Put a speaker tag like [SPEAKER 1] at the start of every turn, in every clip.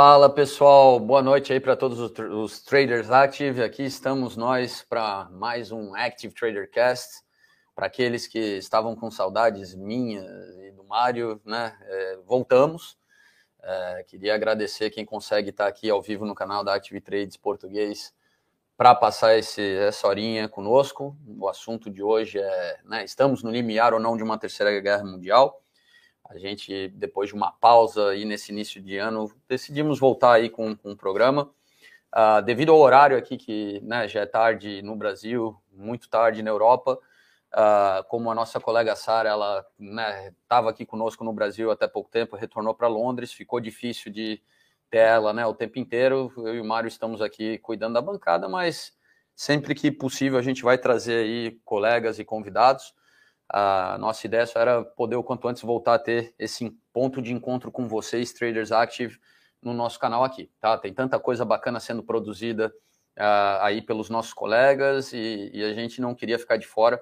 [SPEAKER 1] Fala pessoal, boa noite aí para todos os, os, traders active. Aqui estamos nós para mais um Active Trader Cast. Para aqueles que estavam com saudades minhas e do Mário, né? É, voltamos. É, queria agradecer quem consegue estar aqui ao vivo no canal da Active Trades Português para passar esse, essa horinha conosco. O assunto de hoje é: né, estamos no limiar ou não de uma terceira guerra mundial? A gente, depois de uma pausa aí nesse início de ano, decidimos voltar aí com, com um programa. Uh, devido ao horário aqui, que né, já é tarde no Brasil, muito tarde na Europa, uh, como a nossa colega Sara, ela estava né, aqui conosco no Brasil até pouco tempo, retornou para Londres, ficou difícil de ter ela né, o tempo inteiro. Eu e o Mário estamos aqui cuidando da bancada, mas sempre que possível a gente vai trazer aí colegas e convidados. A nossa ideia só era poder o quanto antes voltar a ter esse ponto de encontro com vocês, Traders Active, no nosso canal aqui, tá? Tem tanta coisa bacana sendo produzida uh, aí pelos nossos colegas e, e, a gente não queria ficar de fora.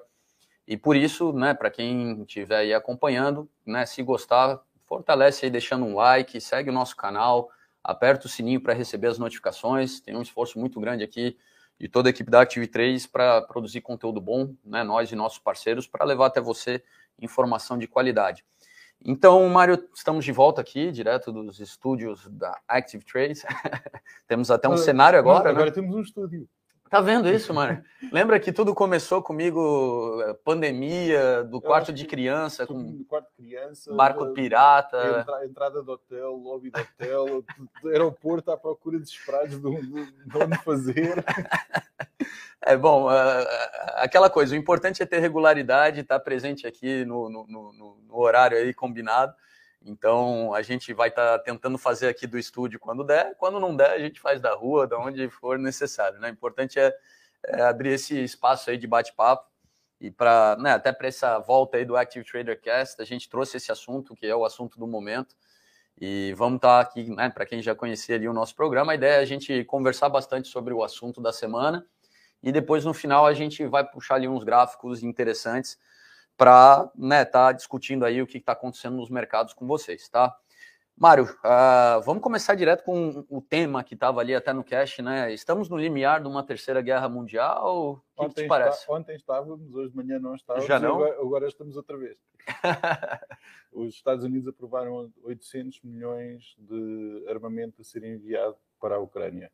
[SPEAKER 1] E por isso, né, para quem estiver aí acompanhando, né, se gostar, fortalece aí deixando um like, segue o nosso canal, aperta o sininho para receber as notificações. Tem um esforço muito grande aqui de toda a equipe da Active 3 para produzir conteúdo bom, né, nós e nossos parceiros, para levar até você informação de qualidade. Então, Mário, estamos de volta aqui, direto dos estúdios da Active Trades. temos até um ah, cenário agora. Não,
[SPEAKER 2] agora
[SPEAKER 1] né?
[SPEAKER 2] temos um estúdio.
[SPEAKER 1] Tá vendo isso, mano? Lembra que tudo começou comigo, eh, pandemia, do quarto de criança, com
[SPEAKER 2] quarto de criança,
[SPEAKER 1] barco pirata.
[SPEAKER 2] Entra, entrada do hotel, lobby do hotel, aeroporto à procura de, de, de onde fazer.
[SPEAKER 1] É bom, aquela coisa, o importante é ter regularidade, estar presente aqui no, no, no, no horário aí combinado. Então a gente vai estar tá tentando fazer aqui do estúdio quando der, quando não der, a gente faz da rua, da onde for necessário. Né? O importante é, é abrir esse espaço aí de bate-papo. E para né, até para essa volta aí do Active Trader Cast, a gente trouxe esse assunto, que é o assunto do momento. E vamos estar tá aqui, né, para quem já conhecia ali o nosso programa, a ideia é a gente conversar bastante sobre o assunto da semana. E depois, no final, a gente vai puxar ali uns gráficos interessantes para estar né, tá discutindo aí o que está acontecendo nos mercados com vocês, tá? Mário, uh, vamos começar direto com o tema que estava ali até no cast, né? Estamos no limiar de uma terceira guerra mundial? O que, que te parece?
[SPEAKER 2] Está, ontem estávamos, hoje de manhã não estávamos,
[SPEAKER 1] Já não?
[SPEAKER 2] Agora, agora estamos outra vez. Os Estados Unidos aprovaram 800 milhões de armamento a ser enviado para a Ucrânia.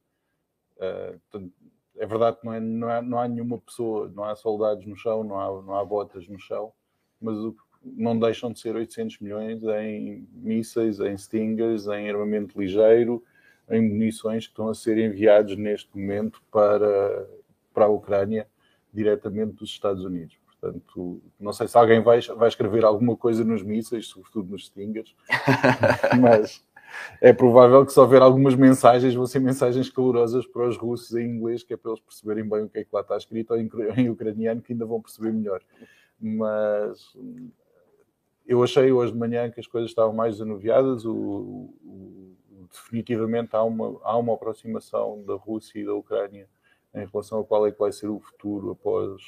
[SPEAKER 2] Uh, portanto, é verdade que não, é, não, há, não há nenhuma pessoa, não há soldados no chão, não há, não há botas no chão, mas o, não deixam de ser 800 milhões em mísseis, em stingers, em armamento ligeiro, em munições que estão a ser enviados neste momento para, para a Ucrânia diretamente dos Estados Unidos. Portanto, não sei se alguém vai, vai escrever alguma coisa nos mísseis, sobretudo nos stingers, mas é provável que se houver algumas mensagens, vão ser mensagens calorosas para os russos em inglês, que é para eles perceberem bem o que é que lá está escrito, ou em, ucraniano, que ainda vão perceber melhor. Mas eu achei hoje de manhã que as coisas estavam mais anuviadas, o, o, definitivamente há uma, há uma aproximação da Rússia e da Ucrânia em relação a qual é que vai ser o futuro após,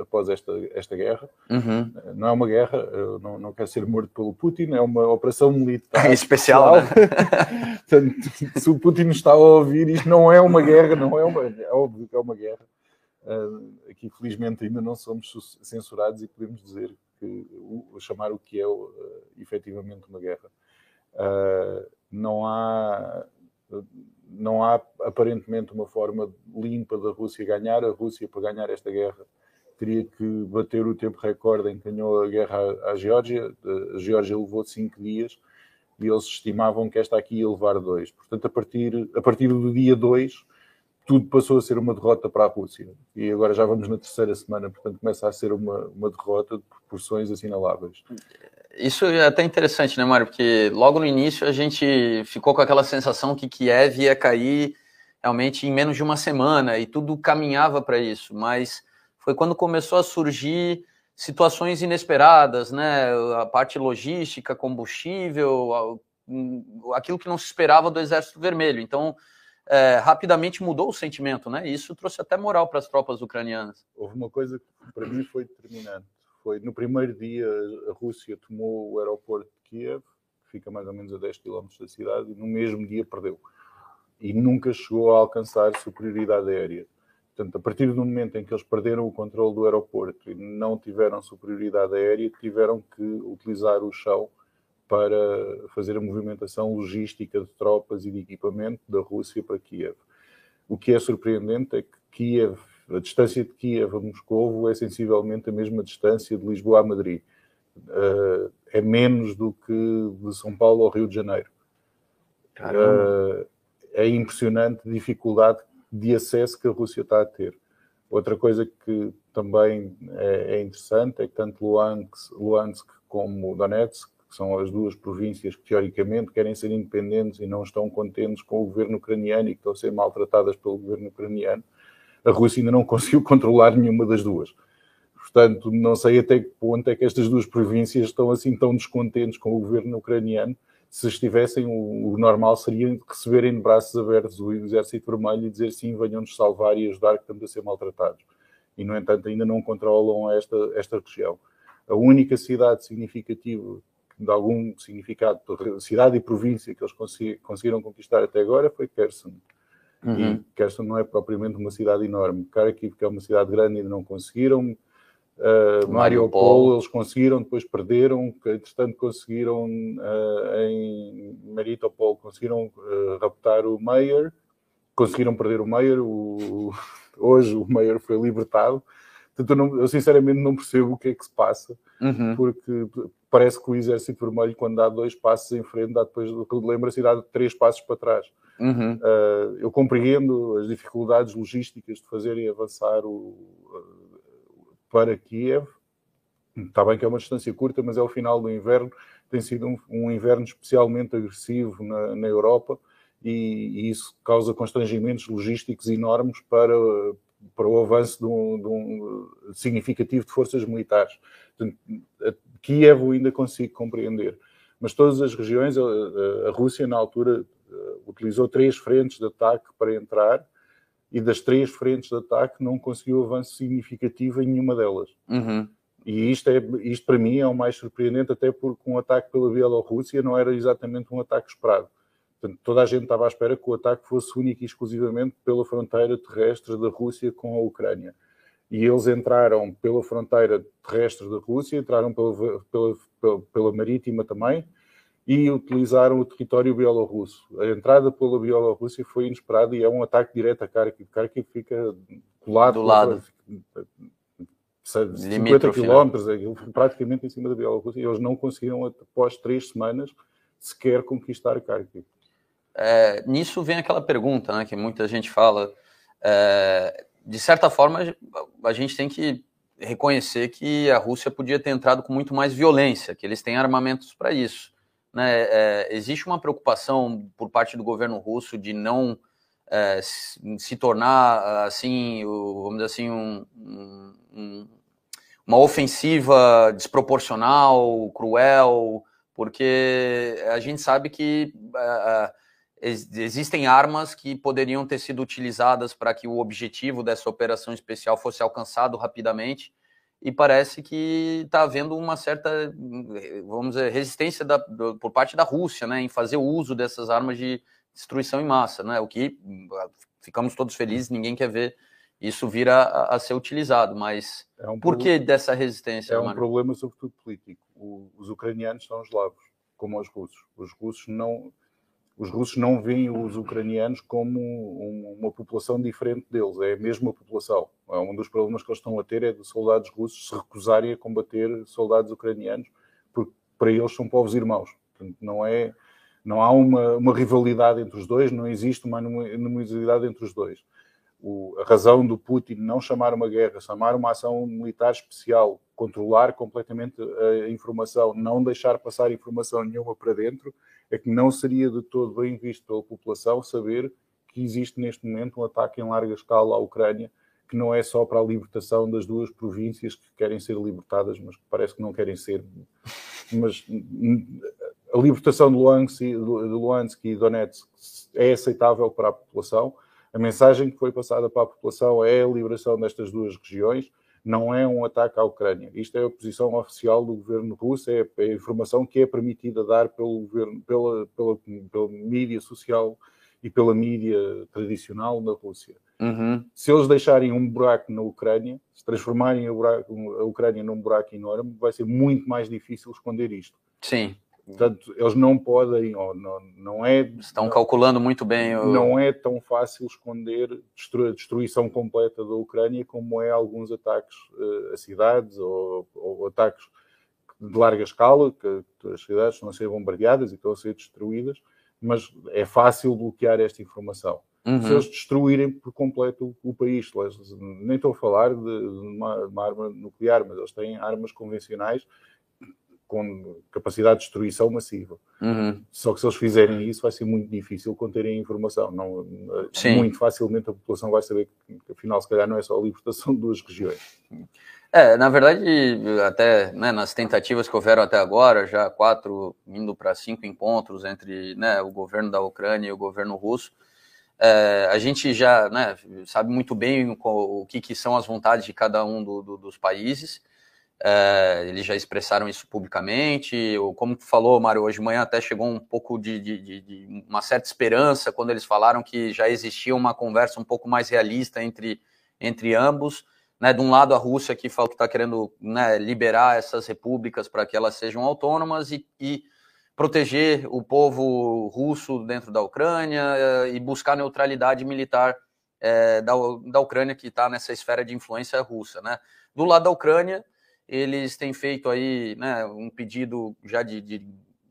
[SPEAKER 2] após esta, esta guerra.
[SPEAKER 1] Uhum.
[SPEAKER 2] Não é uma guerra, não, não quer ser morto pelo Putin, é uma operação militar.
[SPEAKER 1] É especial, né?
[SPEAKER 2] Portanto, se o Putin está a ouvir, isto não é uma guerra, não é uma. É óbvio que é uma guerra. Uh, aqui, felizmente, ainda não somos censurados e podemos dizer que chamar o que é uh, efetivamente uma guerra. Uh, não há não há aparentemente uma forma limpa da Rússia ganhar. A Rússia, para ganhar esta guerra, teria que bater o tempo recorde em que ganhou a guerra à, Geórgia. A Geórgia levou cinco dias e eles estimavam que esta aqui ia levar dois. Portanto, a partir, a partir do dia 2, tudo passou a ser uma derrota para a Rússia. E agora já vamos na terceira semana, portanto, começa a ser uma, uma derrota de proporções assinaláveis.
[SPEAKER 1] Isso é até interessante, né, Mário? Porque logo no início a gente ficou com aquela sensação que Kiev ia cair realmente em menos de uma semana e tudo caminhava para isso, mas foi quando começou a surgir situações inesperadas, né? A parte logística, combustível, aquilo que não se esperava do Exército Vermelho. Então, é, rapidamente mudou o sentimento, né? E isso trouxe até moral para as tropas ucranianas.
[SPEAKER 2] Houve uma coisa que para mim foi determinante foi no primeiro dia a Rússia tomou o aeroporto de Kiev, fica mais ou menos a 10 km da cidade, e no mesmo dia perdeu. E nunca chegou a alcançar superioridade aérea. Portanto, a partir do momento em que eles perderam o controle do aeroporto e não tiveram superioridade aérea, tiveram que utilizar o chão para fazer a movimentação logística de tropas e de equipamento da Rússia para Kiev. O que é surpreendente é que Kiev, a distância de Kiev a Moscou é sensivelmente a mesma distância de Lisboa a Madrid. Uh, é menos do que de São Paulo ao Rio de Janeiro. Uh, é impressionante a dificuldade de acesso que a Rússia está a ter. Outra coisa que também é, é interessante é que tanto Luhansk, Luhansk como Donetsk, que são as duas províncias que teoricamente querem ser independentes e não estão contentes com o governo ucraniano e que estão a ser maltratadas pelo governo ucraniano, a Rússia ainda não conseguiu controlar nenhuma das duas. Portanto, não sei até que ponto é que estas duas províncias estão assim tão descontentes com o governo ucraniano se estivessem, o, normal seria receberem de braços abertos o Exército Vermelho e dizer sim, venham-nos salvar e ajudar que estamos a ser maltratados. E, no entanto, ainda não controlam esta, esta região. A única cidade significativa, de algum significado, cidade e província que eles conseguiram conquistar até agora foi Kherson. Uhum. E Kherson não é propriamente uma cidade enorme. Kharkiv, que é uma cidade grande, ainda não conseguiram. Uh, Mariupol, eles conseguiram, depois perderam, entretanto conseguiram uh, em Maritopol, conseguiram uh, raptar o Meyer, conseguiram perder o Meyer, o, hoje o Meyer foi libertado. Portanto, eu, não, eu, sinceramente não percebo o que é que se passa, uhum. porque parece que o Exército Vermelho, quando dá dois passos em frente, dá depois, lembra-se, dá três passos para trás. Uhum. eu compreendo as dificuldades logísticas de fazerem avançar o para Kiev. Está bem que é uma distância curta, mas é o final do inverno. Tem sido um, um inverno especialmente agressivo na, na Europa e, e, isso causa constrangimentos logísticos enormes para, para o avanço de um, de um significativo de forças militares. Portanto, Kiev ainda consigo compreender. Mas todas as regiões, a, Rússia, na altura, utilizou três frentes de ataque para entrar e das três frentes de ataque não conseguiu avanço significativo em nenhuma delas. Uhum. E isto, é, isto para mim é o mais surpreendente, até porque um ataque pela Bielorrússia não era exatamente um ataque esperado. Portanto, toda a gente estava à espera que o ataque fosse único e exclusivamente pela fronteira terrestre da Rússia com a Ucrânia. E eles entraram pela fronteira terrestre da Rússia, entraram pela, pela, pela, pela marítima também, e utilizaram o território bielorrusso. A entrada pela Bielorrússia foi inesperada e é um ataque direto a Kharkiv. Kharkiv fica colado
[SPEAKER 1] do lado.
[SPEAKER 2] 50 quilómetros, praticamente em cima da Bielorrússia. E eles não conseguiram, após três semanas, sequer conquistar Kharkiv.
[SPEAKER 1] É, nisso vem aquela pergunta né, que muita gente fala. É, de certa forma, a gente tem que reconhecer que a Rússia podia ter entrado com muito mais violência, que eles têm armamentos para isso né, é, existe uma preocupação por parte do governo russo de não é, se tornar assim, vamos dizer assim, um, um, uma ofensiva desproporcional, cruel, porque a gente sabe que é existem armas que poderiam ter sido utilizadas para que o objetivo dessa operação especial fosse alcançado rapidamente e parece que está havendo uma certa, vamos dizer, resistência da, do, por parte da Rússia, né, em fazer uso dessas armas de destruição em massa, né, o que ficamos todos felizes, ninguém quer ver isso vir a, a ser utilizado, mas é um por que dessa resistência?
[SPEAKER 2] É um problema sobretudo político. O, os ucranianos são eslavos, como os russos. Os russos não os russos não veem os ucranianos como uma população diferente deles, é a mesma população. É um dos problemas que eles estão a ter é de soldados russos se recusarem a combater soldados ucranianos, porque para eles são povos irmãos. Portanto, não é não há uma, uma rivalidade entre os dois, não existe uma animosidade entre os dois. O, a razão do Putin não chamar uma guerra, chamar uma ação militar especial, controlar completamente a informação, não deixar passar informação nenhuma para dentro, é que não seria de todo bem visto pela população saber que existe neste momento um ataque em larga escala à Ucrânia, que não é só para a libertação das duas províncias que querem ser libertadas, mas que parece que não querem ser. Mas a libertação de Luhansk, de Luhansk e Donetsk é aceitável para a população. A mensagem que foi passada para a população é a liberação destas duas regiões. Não é um ataque à Ucrânia. Isto é a posição oficial do governo russo, é a informação que é permitida dar pelo governo, pela, pela, pela mídia social e pela mídia tradicional na Rússia. Uhum. Se eles deixarem um buraco na Ucrânia, se transformarem a, buraco, a Ucrânia num buraco enorme, vai ser muito mais difícil esconder isto.
[SPEAKER 1] Sim.
[SPEAKER 2] Portanto, eles não podem, ou não, não é.
[SPEAKER 1] Estão calculando muito bem. O...
[SPEAKER 2] Não é tão fácil esconder a destruição completa da Ucrânia como é alguns ataques uh, a cidades ou, ou, ataques de larga escala, que as cidades estão a ser bombardeadas e estão a ser destruídas, mas é fácil bloquear esta informação. Uhum. Se eles destruírem por completo o, o país, nem estou a falar de, de uma, uma arma nuclear, mas eles têm armas convencionais com capacidade de destruição massiva. Uhum. Só que se eles fizerem isso, vai ser muito difícil conterem a informação. Não, Sim. muito facilmente a população vai saber que, afinal, se calhar, não é só a libertação de duas regiões.
[SPEAKER 1] É, na verdade, até né, nas tentativas que houveram até agora, já quatro, indo para cinco encontros entre né, o governo da Ucrânia e o governo russo, é, a gente já né, sabe muito bem o, o que, que, são as vontades de cada um do, do, dos países. É, eles já expressaram isso publicamente. Ou, como tu falou, Mário, hoje de manhã até chegou um pouco de, de, de, uma certa esperança quando eles falaram que já existia uma conversa um pouco mais realista entre, entre ambos. Né, de um lado, a Rússia que fala que está querendo né, liberar essas repúblicas para que elas sejam autônomas e, e, proteger o povo russo dentro da Ucrânia eh, e buscar neutralidade militar é, da, da Ucrânia que está nessa esfera de influência russa. Né? Do lado da Ucrânia, eles têm feito aí né, um pedido já de, de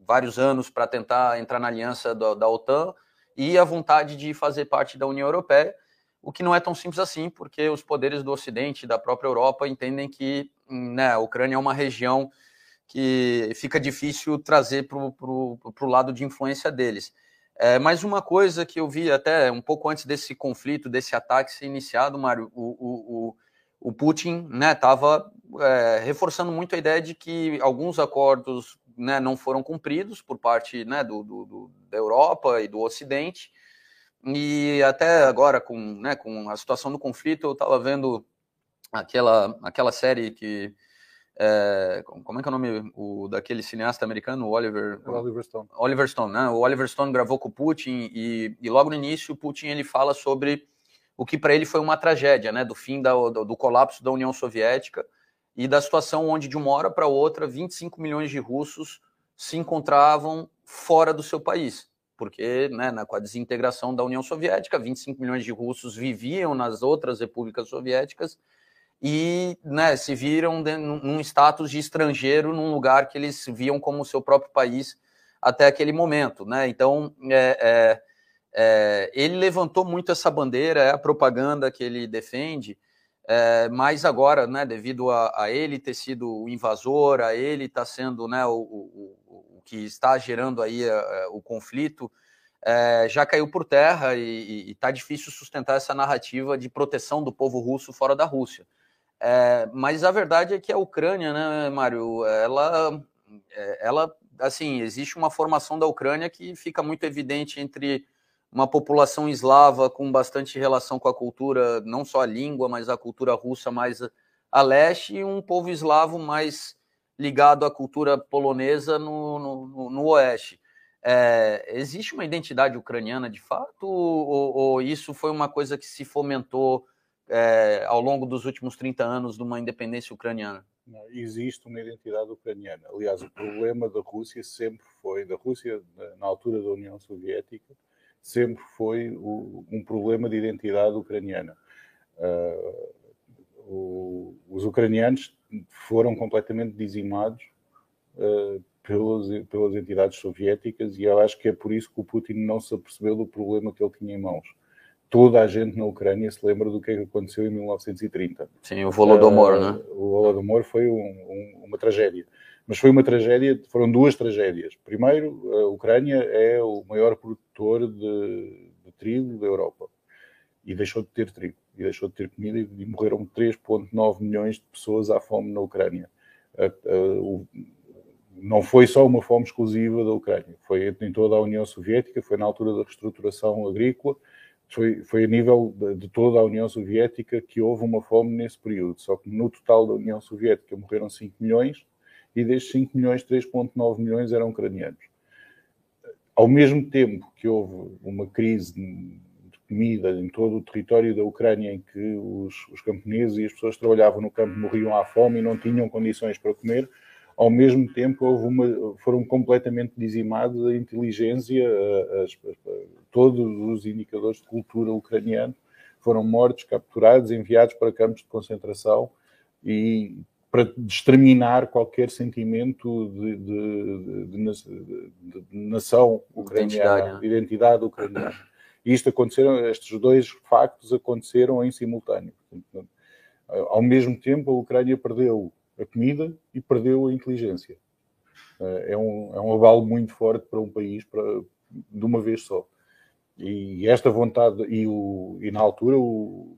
[SPEAKER 1] vários anos para tentar entrar na aliança da, da OTAN e a vontade de fazer parte da União Europeia, o que não é tão simples assim, porque os poderes do Ocidente, da própria Europa, entendem que né, a Ucrânia é uma região que fica difícil trazer para o lado de influência deles. É, mas uma coisa que eu vi até um pouco antes desse conflito, desse ataque ser iniciado, Mário, o, o, o o Putin estava né, é, reforçando muito a ideia de que alguns acordos né, não foram cumpridos por parte né, do, do, da Europa e do Ocidente. E até agora, com, né, com a situação do conflito, eu estava vendo aquela, aquela série que. É, como é que é o nome o, daquele cineasta americano, Oliver,
[SPEAKER 2] o Oliver Stone?
[SPEAKER 1] Oliver Stone, né? O Oliver Stone gravou com o Putin e, e logo no início o Putin ele fala sobre o que para ele foi uma tragédia, né, do fim da, do, do, colapso da União Soviética e da situação onde de uma hora para outra 25 milhões de russos se encontravam fora do seu país, porque né, com a desintegração da União Soviética, 25 milhões de russos viviam nas outras repúblicas soviéticas e né, se viram de, num status de estrangeiro num lugar que eles viam como seu próprio país até aquele momento, né? Então, é, é é, ele levantou muito essa bandeira, é a propaganda que ele defende, é, mas agora, né, devido a, a, ele ter sido o invasor, a ele estar tá sendo né, o, o, o, que está gerando aí a, a, o conflito, é, já caiu por terra e está difícil sustentar essa narrativa de proteção do povo russo fora da Rússia. É, mas a verdade é que a Ucrânia, né, Mário, ela, ela, assim, existe uma formação da Ucrânia que fica muito evidente entre uma população eslava com bastante relação com a cultura, não só a língua, mas a cultura russa mais a leste, e um povo eslavo mais ligado à cultura polonesa no, no, no oeste. É, existe uma identidade ucraniana de fato, ou, ou, isso foi uma coisa que se fomentou é, ao longo dos últimos 30 anos de uma independência ucraniana?
[SPEAKER 2] Existe uma identidade ucraniana. Aliás, o problema da Rússia sempre foi, da Rússia na altura da União Soviética, sempre foi o, um problema de identidade ucraniana. Uh, o, os ucranianos foram completamente dizimados uh, pelas, pelas entidades soviéticas e eu acho que é por isso que o Putin não se apercebeu do problema que ele tinha em mãos. Toda a gente na Ucrânia se lembra do que, é que aconteceu em 1930.
[SPEAKER 1] Sim, o Volodymyr, uh, né?
[SPEAKER 2] O Volodymyr foi um, um, uma tragédia. Mas foi uma tragédia, foram duas tragédias. Primeiro, a Ucrânia é o maior produtor de, de trigo da Europa e deixou de ter trigo, e deixou de ter comida e, morreram 3,9 milhões de pessoas à fome na Ucrânia. não foi só uma fome exclusiva da Ucrânia, foi em toda a União Soviética, foi na altura da reestruturação agrícola, foi, foi a nível de, toda a União Soviética que houve uma fome nesse período. Só que no total da União Soviética morreram 5 milhões e destes 5 milhões, 3,9 milhões eram ucranianos. Ao mesmo tempo que houve uma crise de comida em todo o território da Ucrânia, em que os, os camponeses e as pessoas que trabalhavam no campo morriam à fome e não tinham condições para comer, ao mesmo tempo houve uma, foram completamente dizimados a inteligência, todos os indicadores de cultura ucraniano foram mortos, capturados, enviados para campos de concentração e para exterminar qualquer sentimento de, de, de, de nação ucraniana, identidade, identidade ucraniana. E isto aconteceram, estes dois factos aconteceram em simultâneo. Ao mesmo tempo, a Ucrânia perdeu a comida e perdeu a inteligência. É um, é um abalo muito forte para um país para, de uma vez só. E esta vontade, e, o, e na altura o,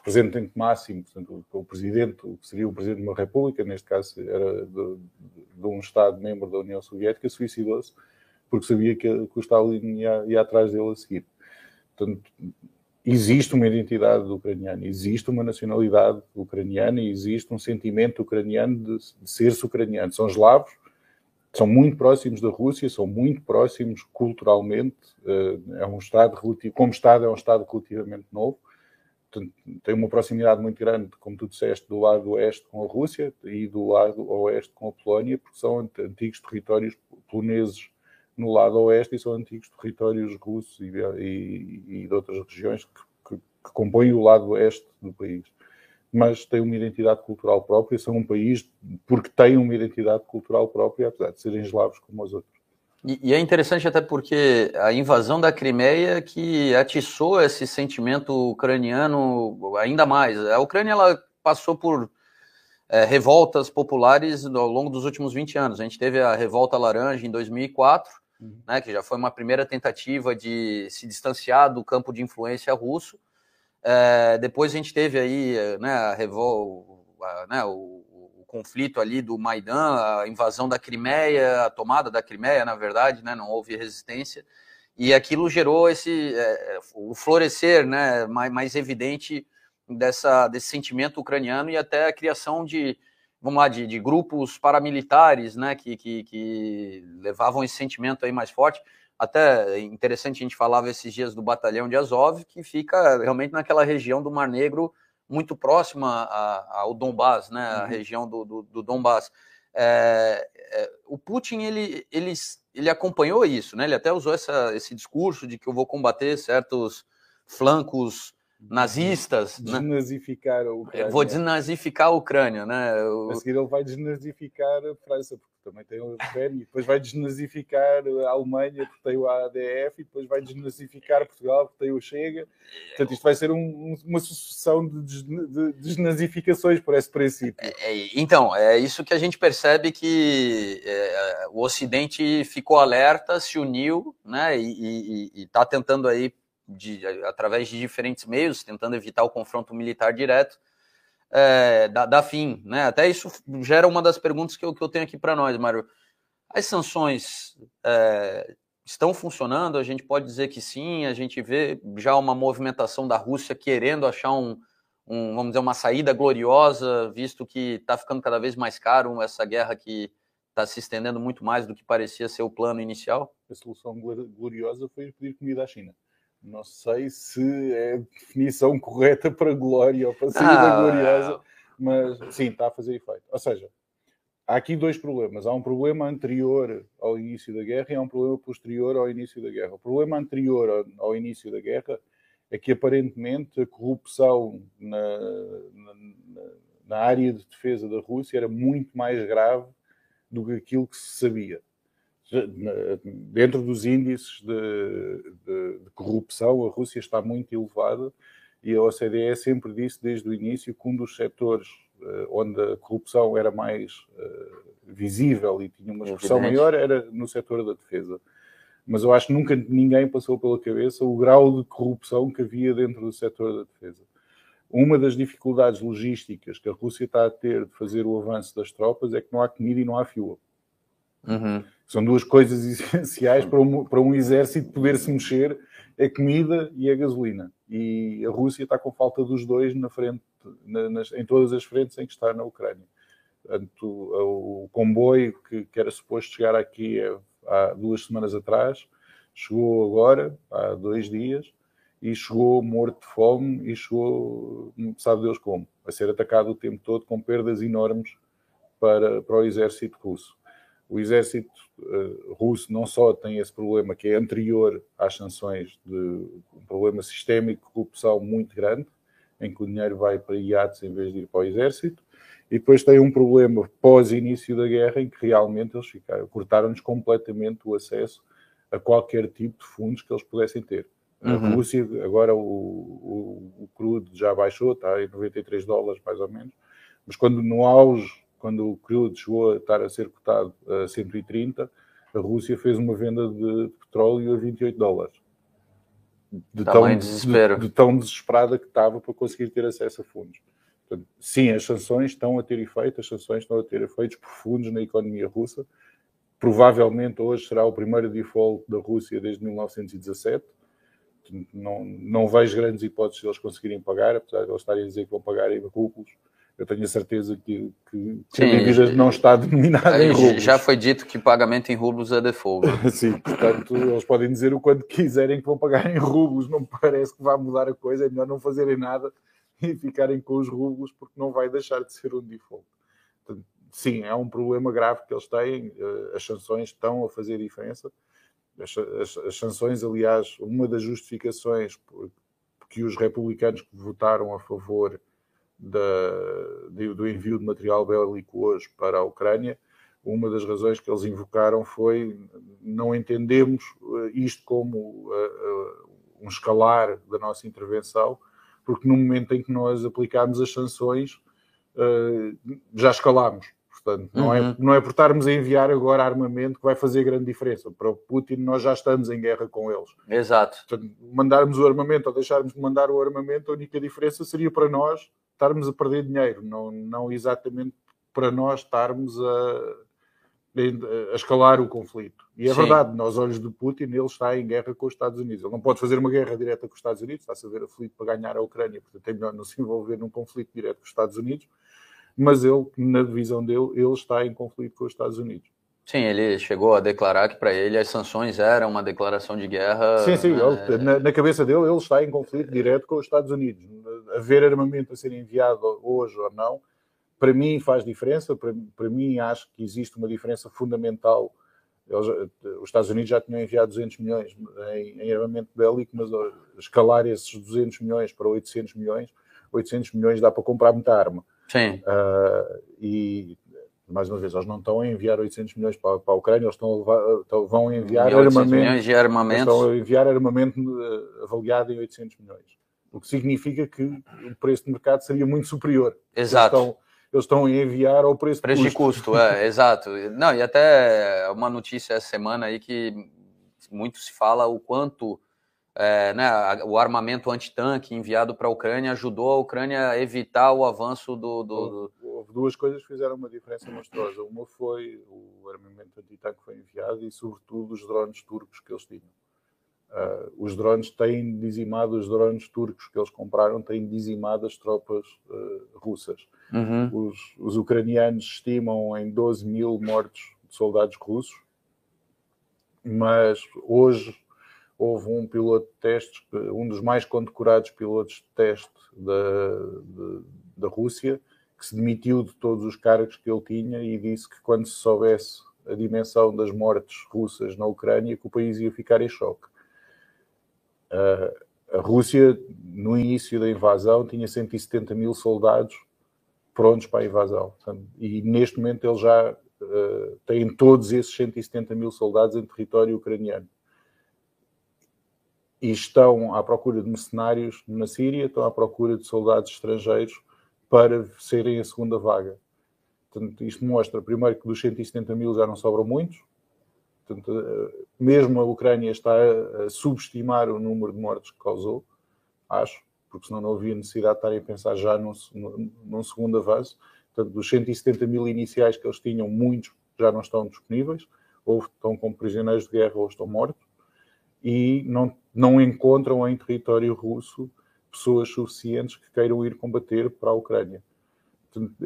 [SPEAKER 2] representante máximo, portanto, o, o presidente, o que seria o presidente de uma república, neste caso era de, de um Estado-membro da União Soviética, suicidou-se porque sabia que, que o Stalin ia, ia atrás dele a seguir. Portanto, existe uma identidade ucraniana, existe uma nacionalidade ucraniana e existe um sentimento ucraniano de, de ser-se ucraniano. São eslavos, são muito próximos da Rússia, são muito próximos culturalmente. Eh, é um Estado como Estado, é um Estado relativamente novo. Tem uma proximidade muito grande, como tu disseste, do lado oeste com a Rússia e do lado oeste com a Polónia, porque são antigos territórios poloneses no lado oeste e são antigos territórios russos e, e, e de outras regiões que, que, que, compõem o lado oeste do país. Mas têm uma identidade cultural própria, são um país porque têm uma identidade cultural própria, apesar de serem eslavos como os outros.
[SPEAKER 1] E, e é interessante até porque a invasão da Crimeia que atiçou esse sentimento ucraniano ainda mais. A Ucrânia ela passou por é, revoltas populares ao longo dos últimos 20 anos. A gente teve a Revolta Laranja em 2004, uhum. né, que já foi uma primeira tentativa de se distanciar do campo de influência russo. É, depois a gente teve aí né, a revol, a, né, o, o, conflito ali do Maidan, a invasão da Crimeia, a tomada da Crimeia, na verdade, né, não houve resistência. E aquilo gerou esse é, o florescer né, mais, mais evidente dessa, desse sentimento ucraniano e até a criação de, vamos lá, de, de grupos paramilitares, né, que, que, que, levavam esse sentimento aí mais forte. Até interessante, a gente falava esses dias do batalhão de Azov, que fica realmente naquela região do Mar Negro, muito próxima ao Donbass, né, a uhum. região do, do, do Donbass. É, é, o Putin, ele, ele, ele acompanhou isso, né, ele até usou essa, esse discurso de que eu vou combater certos flancos nazistas.
[SPEAKER 2] Né? Desnazificar
[SPEAKER 1] a
[SPEAKER 2] Ucrânia.
[SPEAKER 1] Vou desnazificar a Ucrânia, né?
[SPEAKER 2] A seguir ele vai desnazificar a França, também tem a Ucrânia, depois vai desnazificar a Alemanha, porque tem o ADF, e depois vai desnazificar Portugal, porque tem o Chega. Portanto, isto vai ser um, uma sucessão de, de desnazificações por esse princípio.
[SPEAKER 1] É, é, então, é isso que a gente percebe que é, o Ocidente ficou alerta, se uniu, né? E está tentando aí de, através de diferentes meios, tentando evitar o confronto militar direto, é, da, da, fim. Né? Até isso gera uma das perguntas que eu, que eu tenho aqui para nós, Mário. As sanções é, estão funcionando? A gente pode dizer que sim, a gente vê já uma movimentação da Rússia querendo achar um, um vamos dizer, uma saída gloriosa, visto que está ficando cada vez mais caro essa guerra que está se estendendo muito mais do que parecia ser o plano inicial?
[SPEAKER 2] A solução gloriosa foi pedir comida à China. Não sei se é a definição correta para glória ou para saída ah, gloriosa, mas sim, está a fazer efeito. Ou seja, há aqui dois problemas. Há um problema anterior ao início da guerra e há um problema posterior ao início da guerra. O problema anterior ao, início da guerra é que aparentemente a corrupção na, na, na, área de defesa da Rússia era muito mais grave do que aquilo que se sabia dentro dos índices de, de, de, corrupção, a Rússia está muito elevada e a OCDE sempre disse desde o início que um dos setores uh, onde a corrupção era mais uh, visível e tinha uma expressão maior era no setor da defesa. Mas eu acho que nunca ninguém passou pela cabeça o grau de corrupção que havia dentro do setor da defesa. Uma das dificuldades logísticas que a Rússia está a ter de fazer o avanço das tropas é que não há comida e não há fuel. Uhum São duas coisas essenciais para um, para um exército poder se mexer, a comida e a gasolina. E a Rússia está com falta dos dois na frente, na, nas, em todas as frentes em que está na Ucrânia. Portanto, o, comboio que, que, era suposto chegar aqui há duas semanas atrás, chegou agora, há dois dias, e chegou morto de fome e chegou, sabe Deus como, a ser atacado o tempo todo com perdas enormes para, para o exército russo. O exército uh, russo não só tem esse problema que é anterior às sanções, de um problema sistémico de corrupção muito grande, em que o dinheiro vai para iates em vez de ir para o exército, e depois tem um problema pós-início da guerra em que realmente eles ficaram, cortaram-nos completamente o acesso a qualquer tipo de fundos que eles pudessem ter. Uhum. A Rússia, agora o, o, o, crudo já baixou, está em 93 dólares mais ou menos, mas quando no auge, quando o crudo chegou a estar a ser cotado a 130, a Rússia fez uma venda de petróleo a 28 dólares.
[SPEAKER 1] De tão.
[SPEAKER 2] De, de, tão desesperada que estava para conseguir ter acesso a fundos. Portanto, sim, as sanções estão a ter efeito, as sanções estão a ter efeitos profundos na economia russa. Provavelmente hoje será o primeiro default da Rússia desde 1917 não, não vejo grandes hipóteses de eles conseguirem pagar, apesar de eles estarem a dizer que vão pagar em rublos. Eu tenho a certeza que, que, Sim, a dívida não está denominada em rublos.
[SPEAKER 1] Já foi dito que pagamento em rublos é default.
[SPEAKER 2] Sim, portanto, eles podem dizer o quanto quiserem que vão pagar em rublos. Não me parece que vá mudar a coisa. É melhor não fazerem nada e ficarem com os rublos, porque não vai deixar de ser um default. Portanto, sim, é um problema grave que eles têm. Eh, as sanções estão a fazer diferença as, as, as, sanções, aliás, uma das justificações que os republicanos que votaram a favor da, do envio de material bélico hoje para a Ucrânia, uma das razões que eles invocaram foi não entendemos eh, isto como uh, uh, um escalar da nossa intervenção, porque no momento em que nós aplicámos as sanções, já escalámos. Portanto, não, é, uhum. é, não é por estarmos a enviar agora armamento que vai fazer grande diferença. Para o Putin, nós já estamos em guerra com eles.
[SPEAKER 1] Exato.
[SPEAKER 2] Portanto, mandarmos o armamento ou deixarmos de mandar o armamento, a única diferença seria para nós estarmos a perder dinheiro, não, não exatamente para nós estarmos a, a escalar o conflito. E é Sim. verdade, nos olhos do Putin, ele está em guerra com os Estados Unidos. Ele não pode fazer uma guerra direta com os Estados Unidos, está-se a ver aflito para ganhar a Ucrânia, portanto é melhor não se envolver num conflito direto com os Estados Unidos mas ele, na visão dele, ele está em conflito com os Estados Unidos.
[SPEAKER 1] Sim, ele chegou a declarar que para ele as sanções eram uma declaração de guerra.
[SPEAKER 2] Sim, sim, ele, na, na, cabeça dele ele está em conflito direto com os Estados Unidos. Haver armamento a ser enviado hoje ou não, para mim faz diferença, para, para mim acho que existe uma diferença fundamental. Eles, os Estados Unidos já tinham enviado 200 milhões em, em armamento bélico, mas escalar esses 200 milhões para 800 milhões, 800 milhões dá para comprar muita arma.
[SPEAKER 1] Sim.
[SPEAKER 2] Uh, e, mais uma vez, eles não estão a enviar 800 milhões para, para a Ucrânia, eles estão a levar, estão, vão enviar armamento.
[SPEAKER 1] De armamento.
[SPEAKER 2] Estão a enviar armamento uh, avaliado em 800 milhões. O que significa que o preço de mercado seria muito superior.
[SPEAKER 1] Exato.
[SPEAKER 2] Eles estão, eles estão a enviar ao preço,
[SPEAKER 1] preço
[SPEAKER 2] de
[SPEAKER 1] custo. custo. é, exato. Não, e até uma notícia essa semana aí que muito se fala o quanto é, né, o armamento antitanque enviado para a Ucrânia ajudou a Ucrânia a evitar o avanço do, do,
[SPEAKER 2] Houve duas coisas que fizeram uma diferença monstruosa. Uma foi o armamento antitanque foi enviado e, sobretudo, os drones turcos que eles tinham. Uh, os drones têm dizimado, os drones turcos que eles compraram têm dizimado as tropas uh, russas.
[SPEAKER 1] Uhum.
[SPEAKER 2] Os, os ucranianos estimam em 12 mil mortos de soldados russos, mas hoje houve um piloto de testes, um dos mais condecorados pilotos de teste da, de, da Rússia, que se demitiu de todos os cargos que ele tinha e disse que quando se soubesse a dimensão das mortes russas na Ucrânia, que o país ia ficar em choque. Uh, a Rússia, no início da invasão, tinha 170 mil soldados prontos para a invasão. E neste momento ele já uh, tem todos esses 170 mil soldados em território ucraniano e estão à procura de mercenários na Síria, estão à procura de soldados estrangeiros para serem a segunda vaga. Portanto, isto mostra, primeiro, que dos 170 mil já não sobram muitos. Portanto, eh, mesmo a Ucrânia está a subestimar o número de mortes que causou, acho, porque senão não havia necessidade de estarem a pensar já num, num segundo avanço. Portanto, dos 170 mil iniciais que eles tinham, muitos já não estão disponíveis. ou estão como prisioneiros de guerra ou estão mortos, e não, não encontram em território russo pessoas suficientes que queiram ir combater para a Ucrânia.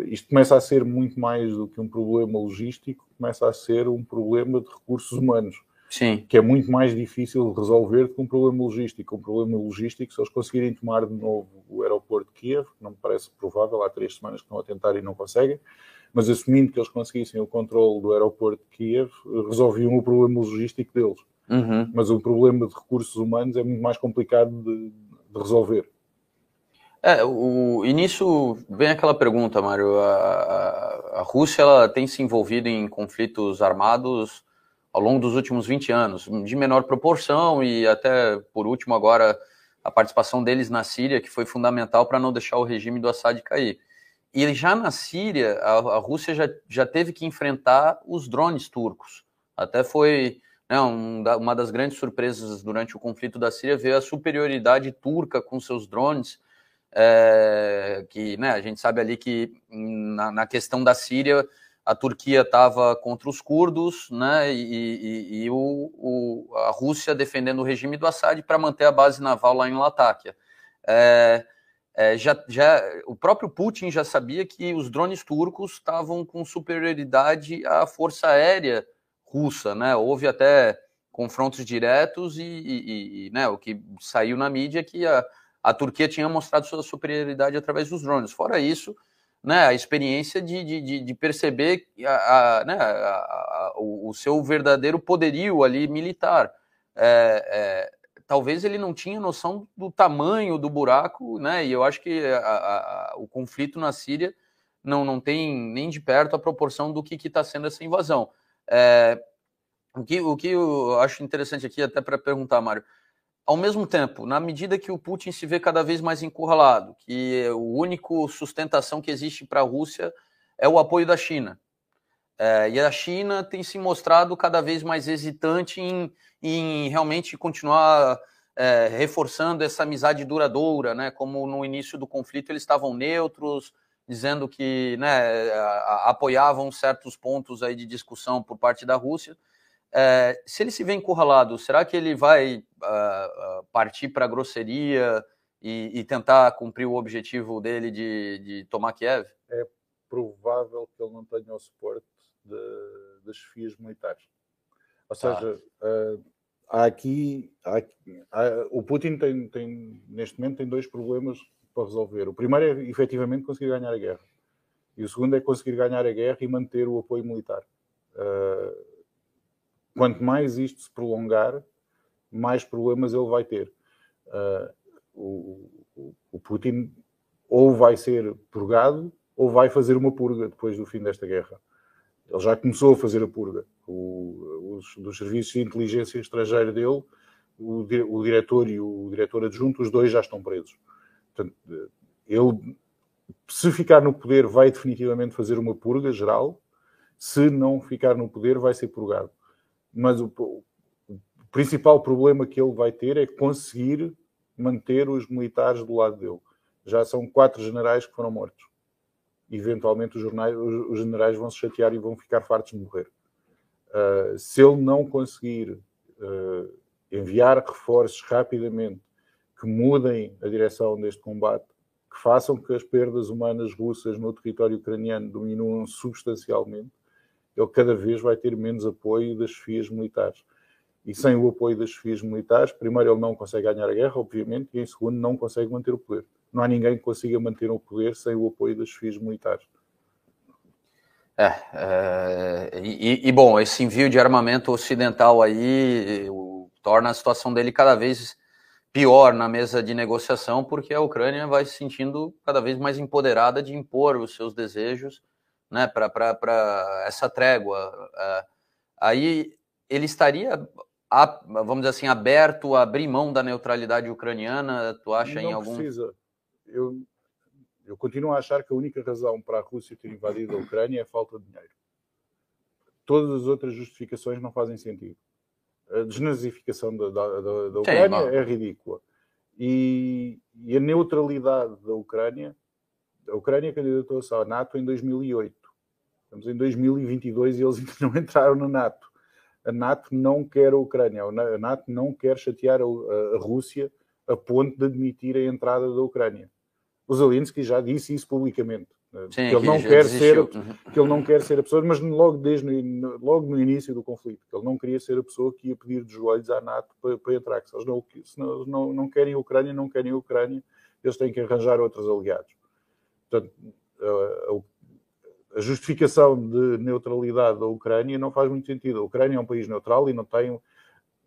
[SPEAKER 2] Isto começa a ser muito mais do que um problema logístico, começa a ser um problema de recursos humanos.
[SPEAKER 1] Sim.
[SPEAKER 2] Que é muito mais difícil de resolver do que um problema logístico. Um problema logístico, se eles conseguirem tomar de novo o aeroporto de Kiev, não me parece provável, há três semanas que estão a tentar e não conseguem, mas assumindo que eles conseguissem o controle do aeroporto de Kiev, resolviam o problema logístico deles.
[SPEAKER 1] Uhum.
[SPEAKER 2] Mas o problema de recursos humanos é muito mais complicado de, de resolver.
[SPEAKER 1] É, o, nisso vem aquela pergunta, Mário. A, a, a, Rússia ela tem se envolvido em conflitos armados ao longo dos últimos 20 anos, de menor proporção, e até por último agora a participação deles na Síria, que foi fundamental para não deixar o regime do Assad cair. E já na Síria, a, a Rússia já, já teve que enfrentar os drones turcos. Até foi né, um, uma das grandes surpresas durante o conflito da Síria ver a superioridade turca com seus drones é, que né, a gente sabe ali que na, na questão da Síria a Turquia estava contra os curdos, né, e, e, e o, o, a Rússia defendendo o regime do Assad para manter a base naval lá em Latáquia. É, é, já, já, o próprio Putin já sabia que os drones turcos estavam com superioridade à força aérea russa, né? Houve até confrontos diretos e, e, né, o que saiu na mídia é que a, a Turquia tinha mostrado sua superioridade através dos drones. Fora isso, né, a experiência de, de, de perceber a, a, né, a, o, o, seu verdadeiro poderio ali militar. É, é, talvez ele não tinha noção do tamanho do buraco, né, e eu acho que o conflito na Síria não, não tem nem de perto a proporção do que está sendo essa invasão. É, o, que, o que eu acho interessante aqui, até para perguntar, Mário, ao mesmo tempo, na medida que o Putin se vê cada vez mais encurralado, que o único sustentação que existe para a Rússia é o apoio da China. É, e a China tem se mostrado cada vez mais hesitante em, em realmente continuar é, reforçando essa amizade duradoura, né? Como no início do conflito eles estavam neutros, dizendo que né, apoiavam certos pontos aí de discussão por parte da Rússia. É, se ele se vê encurralado, será que ele vai uh, partir para a grosseria e, e, tentar cumprir o objetivo dele de, de, tomar Kiev?
[SPEAKER 2] É provável que ele não tenha o suporte de, das chefias militares. Ou tá. seja, uh, há aqui, há, há, o Putin tem, tem, neste momento tem dois problemas para resolver. O primeiro é efetivamente conseguir ganhar a guerra. E o segundo é conseguir ganhar a guerra e manter o apoio militar. Uh, quanto mais isto se prolongar, mais problemas ele vai ter. Uh, o, o, o, Putin ou vai ser purgado ou vai fazer uma purga depois do fim desta guerra. Ele já começou a fazer a purga. O, os, dos serviços de inteligência estrangeira dele, o, o diretor e o diretor adjunto, os dois já estão presos. Portanto, ele, se ficar no poder, vai definitivamente fazer uma purga geral. Se não ficar no poder, vai ser purgado mas o, o, principal problema que ele vai ter é conseguir manter os militares do lado dele. Já são quatro generais que foram mortos. Eventualmente os, jornais, os, generais vão se chatear e vão ficar fartos de morrer. Uh, se ele não conseguir uh, enviar reforços rapidamente que mudem a direção deste combate, que façam que as perdas humanas russas no território ucraniano diminuam substancialmente, ele cada vez vai ter menos apoio das chefias militares. E sem o apoio das chefias militares, primeiro, ele não consegue ganhar a guerra, obviamente, e em segundo, não consegue manter o poder. Não há ninguém que consiga manter o poder sem o apoio das chefias militares.
[SPEAKER 1] É, é e, e, bom, esse envio de armamento ocidental aí o, torna a situação dele cada vez pior na mesa de negociação, porque a Ucrânia vai se sentindo cada vez mais empoderada de impor os seus desejos né, para essa trégua. É, aí ele estaria, vamos dizer assim, aberto a abrir mão da neutralidade ucraniana? Tu acha
[SPEAKER 2] Não
[SPEAKER 1] em algum.
[SPEAKER 2] Precisa. Eu, eu continuo a achar que a única razão para a Rússia ter invadido a Ucrânia é a falta de dinheiro. Todas as outras justificações não fazem sentido. A desnazificação da, da, da, da Ucrânia Sim, é ridícula. E, e, a neutralidade da Ucrânia, a Ucrânia candidatou-se à NATO em 2008. Estamos em 2022 e eles ainda não entraram na NATO. a NATO não quer a Ucrânia, a NATO não quer chatear a, Rússia a ponto de admitir a entrada da Ucrânia. O Zelensky já disse isso publicamente. Sim, que ele não quer ser que ele não quer ser a pessoa, mas logo desde logo no início do conflito, que ele não queria ser a pessoa que ia pedir de joelhos à NATO para, para entrar, que se eles não, não, não querem a Ucrânia, não querem a Ucrânia, eles têm que arranjar outros aliados. Portanto, a, justificação de neutralidade da Ucrânia não faz muito sentido. A Ucrânia é um país neutral e não tem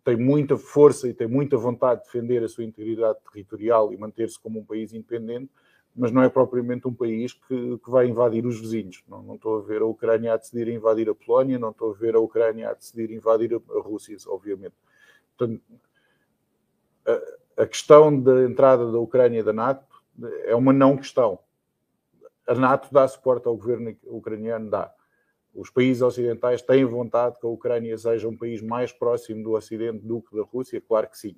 [SPEAKER 2] tem muita força e tem muita vontade de defender a sua integridade territorial e manter-se como um país independente, mas não é propriamente um país que, que vai invadir os vizinhos. Não, não, estou a ver a Ucrânia a decidir invadir a Polónia, não estou a ver a Ucrânia a decidir invadir a Rússia, obviamente. Portanto, a, a, questão da entrada da Ucrânia da NATO é uma não questão. A NATO dá suporte ao governo ucraniano, dá. Os países ocidentais têm vontade que a Ucrânia seja um país mais próximo do Ocidente do que da Rússia? Claro que sim.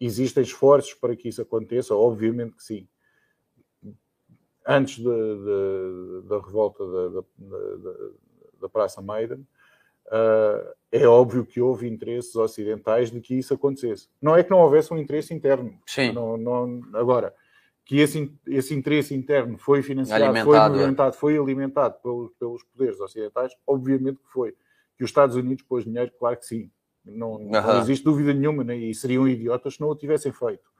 [SPEAKER 2] Existem esforços para que isso aconteça? Obviamente que sim antes de, de, da revolta da, da, da Praça Maidan, uh, é óbvio que houve interesses ocidentais de que isso acontecesse. Não é que não houvesse um interesse interno.
[SPEAKER 1] Sim.
[SPEAKER 2] Não, não, agora, que esse, esse interesse interno foi financiado, alimentado, foi movimentado, é. foi alimentado pelos, pelos poderes ocidentais, obviamente que foi. Que os Estados Unidos pôs dinheiro, claro que sim. Não, não existe dúvida nenhuma, né? e seriam idiotas se não o tivessem feito.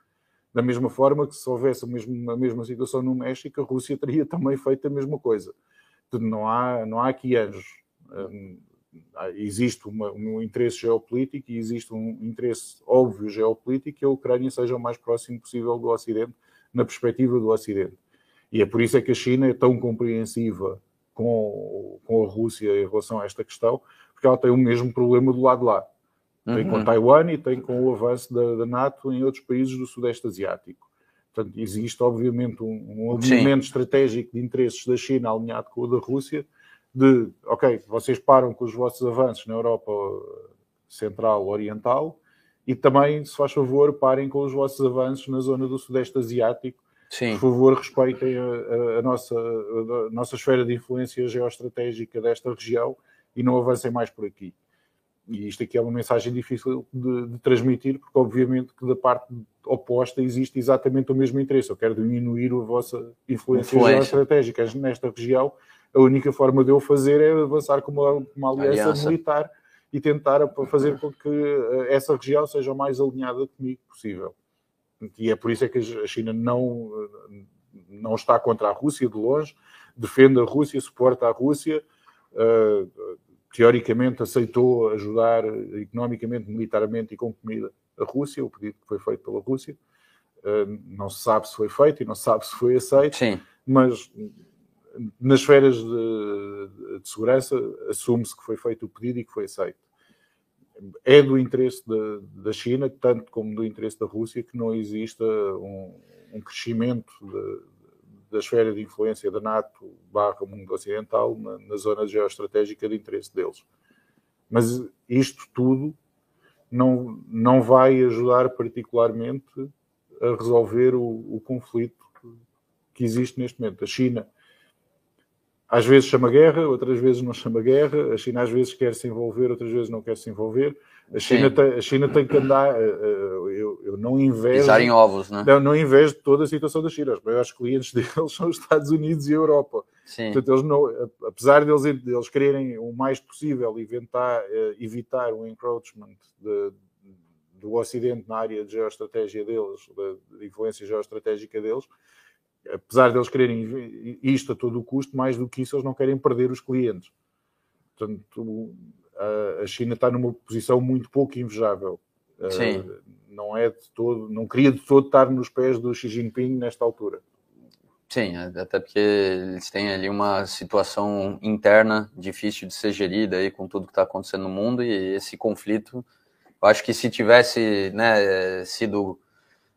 [SPEAKER 2] Da mesma forma que se houvesse a mesma, a mesma situação no México, a Rússia teria também feito a mesma coisa. Portanto, não há, não há aqui anjos. Hum, existe uma, um interesse geopolítico e existe um interesse óbvio geopolítico que a Ucrânia seja o mais próximo possível do Ocidente, na perspectiva do Ocidente. E é por isso é que a China é tão compreensiva com, com a Rússia em relação a esta questão, porque ela tem o mesmo problema do lado de lá. Tem com uhum. Taiwan e tem com o avanço da, da, NATO em outros países do Sudeste Asiático. Portanto, existe obviamente um, um alinhamento estratégico de interesses da China alinhado com o da Rússia, de, ok, vocês param com os vossos avanços na Europa Central Oriental e também, se faz favor, parem com os vossos avanços na zona do Sudeste Asiático. Sim. Por favor, respeitem a, a, nossa, a nossa esfera de influência geoestratégica desta região e não avancem mais por aqui e isto aqui é uma mensagem difícil de, de, transmitir, porque obviamente que da parte oposta existe exatamente o mesmo interesse. Eu quero diminuir a vossa influência, influência. geoestratégica nesta região. A única forma de eu fazer é avançar com uma, uma aliança, aliança, militar e tentar fazer com que eh, essa região seja o mais alinhada comigo possível. E é por isso é que a China não, não está contra a Rússia de longe, defende a Rússia, suporta a Rússia, uh, teoricamente aceitou ajudar economicamente, militarmente e com comida a Rússia, o pedido que foi feito pela Rússia. Não se sabe se foi feito e não se sabe se foi aceito,
[SPEAKER 1] Sim.
[SPEAKER 2] mas nas esferas de, de segurança assume-se que foi feito o pedido e que foi aceito. É do interesse da China, tanto como do interesse da Rússia, que não exista um, um crescimento de, da esfera de influência da NATO barra mundo ocidental na, na zona geoestratégica de interesse deles. Mas isto tudo não, não vai ajudar particularmente a resolver o, o conflito que existe neste momento. A China às vezes chama guerra, outras vezes não chama guerra. A China às vezes quer se envolver, outras vezes não quer se envolver. A China, tem, a China tem que andar. Eh, eh, eu, eu não invejo.
[SPEAKER 1] Pisar em ovos, né?
[SPEAKER 2] não, não invejo toda a situação da China. Os maiores clientes deles são os Estados Unidos e a Europa.
[SPEAKER 1] Sim.
[SPEAKER 2] Portanto, eles não, apesar deles, deles quererem o mais possível evitar, eh, evitar o encroachment de, do Ocidente na área de geoestratégia deles, da influência geoestratégica deles, apesar deles quererem isto a todo o custo, mais do que isso, eles não querem perder os clientes. Portanto, a China está numa posição muito pouco invejável.
[SPEAKER 1] Sim.
[SPEAKER 2] Não é de todo, não queria de todo estar nos pés do Xi Jinping nesta altura.
[SPEAKER 1] Sim, até porque eles têm ali uma situação interna difícil de ser gerida aí com tudo que está acontecendo no mundo e esse conflito, eu acho que se tivesse né, sido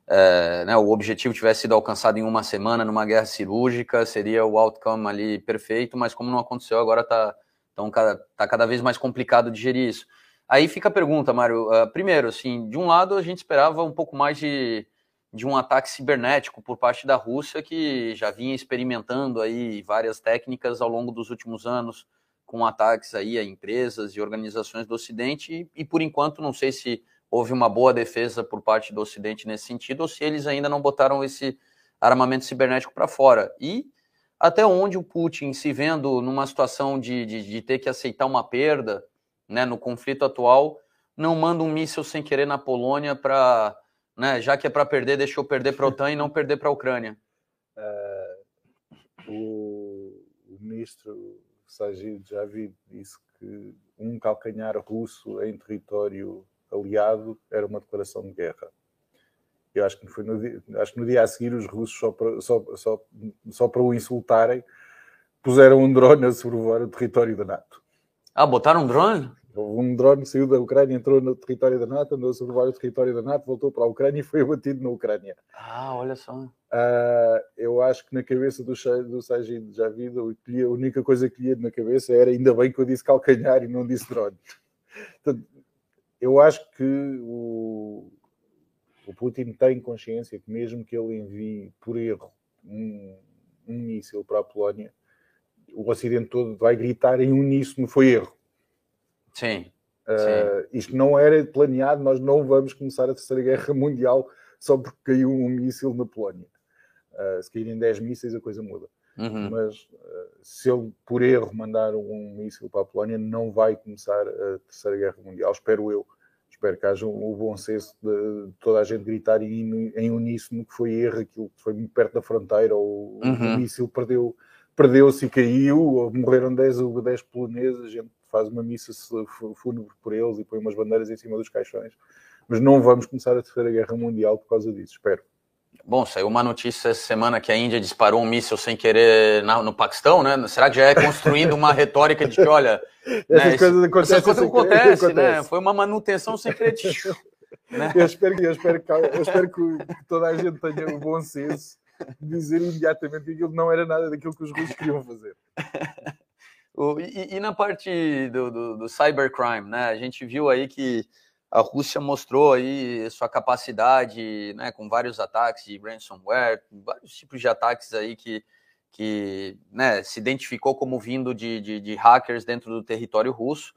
[SPEAKER 1] é, né, o objetivo tivesse sido alcançado em uma semana numa guerra cirúrgica, seria o outcome ali perfeito, mas como não aconteceu, agora está então, tá cada vez mais complicado de gerir isso. Aí fica a pergunta, Mário. Uh, primeiro, assim, de um lado a gente esperava um pouco mais de, de um ataque cibernético por parte da Rússia, que já vinha experimentando aí várias técnicas ao longo dos últimos anos com ataques aí a empresas e organizações do Ocidente, e, e por enquanto não sei se houve uma boa defesa por parte do Ocidente nesse sentido, ou se eles ainda não botaram esse armamento cibernético para fora. E até onde o Putin, se vendo numa situação de, de, de, ter que aceitar uma perda né, no conflito atual, não manda um míssil sem querer na Polônia para, né, já que é para perder, deixou perder para a OTAN e não perder para a Ucrânia.
[SPEAKER 2] Uh, o, o, ministro Sajid Javid disse que um calcanhar russo em território aliado era uma declaração de guerra. Eu acho que, foi no dia, acho que no dia a seguir os russos, só para, só, só, só para o insultarem, puseram um drone a sobrevoar o território da NATO.
[SPEAKER 1] Ah, botaram um drone?
[SPEAKER 2] Um drone saiu da Ucrânia, entrou no território da NATO, andou a sobrevoar o território da NATO, voltou para a Ucrânia e foi abatido na Ucrânia.
[SPEAKER 1] Ah, olha só. Uh,
[SPEAKER 2] eu acho que na cabeça do, do Sajid Javid, a única coisa que lhe ia na cabeça era ainda bem que eu disse calcanhar e não disse drone. Portanto, eu acho que o, o Putin tem consciência que mesmo que ele envie por erro um, um míssil para a Polónia, o Ocidente todo vai gritar em uníssono foi erro.
[SPEAKER 1] Sim.
[SPEAKER 2] Uh, isto não era planeado, nós não vamos começar a Terceira Guerra Mundial só porque caiu um míssil na Polónia. Uh, se caírem 10 mísseis, a coisa muda. Uhum. Mas uh, se ele, por erro, mandar um míssil para a Polónia, não vai começar a Terceira Guerra Mundial, espero eu espero que haja o bom senso de toda a gente gritar em, em uníssono que foi erro, aquilo que foi muito perto da fronteira, ou uhum. o míssil perdeu, perdeu-se e caiu, ou morreram 10 ou 10 poloneses, a gente faz uma missa fúnebre por eles e põe umas bandeiras em cima dos caixões. Mas não vamos começar a Terceira Guerra Mundial por causa disso, espero.
[SPEAKER 1] Bom, saiu uma notícia essa semana que a Índia disparou um míssil sem querer na, no Paquistão, né? Será que já é construindo uma retórica de que, olha,
[SPEAKER 2] essas né, coisas acontecem, essas coisas
[SPEAKER 1] acontecem, acontece. né? Foi uma manutenção sem querer.
[SPEAKER 2] né? eu, espero, eu, espero que, eu espero que toda a gente tenha o bom senso de dizer imediatamente que aquilo não era nada daquilo que os russos queriam fazer.
[SPEAKER 1] e, e, na parte do, do, do cybercrime, né? A gente viu aí que a Rússia mostrou aí sua capacidade, né, com vários ataques de ransomware, vários tipos de ataques aí que, que né, se identificou como vindo de, de, de, hackers dentro do território russo.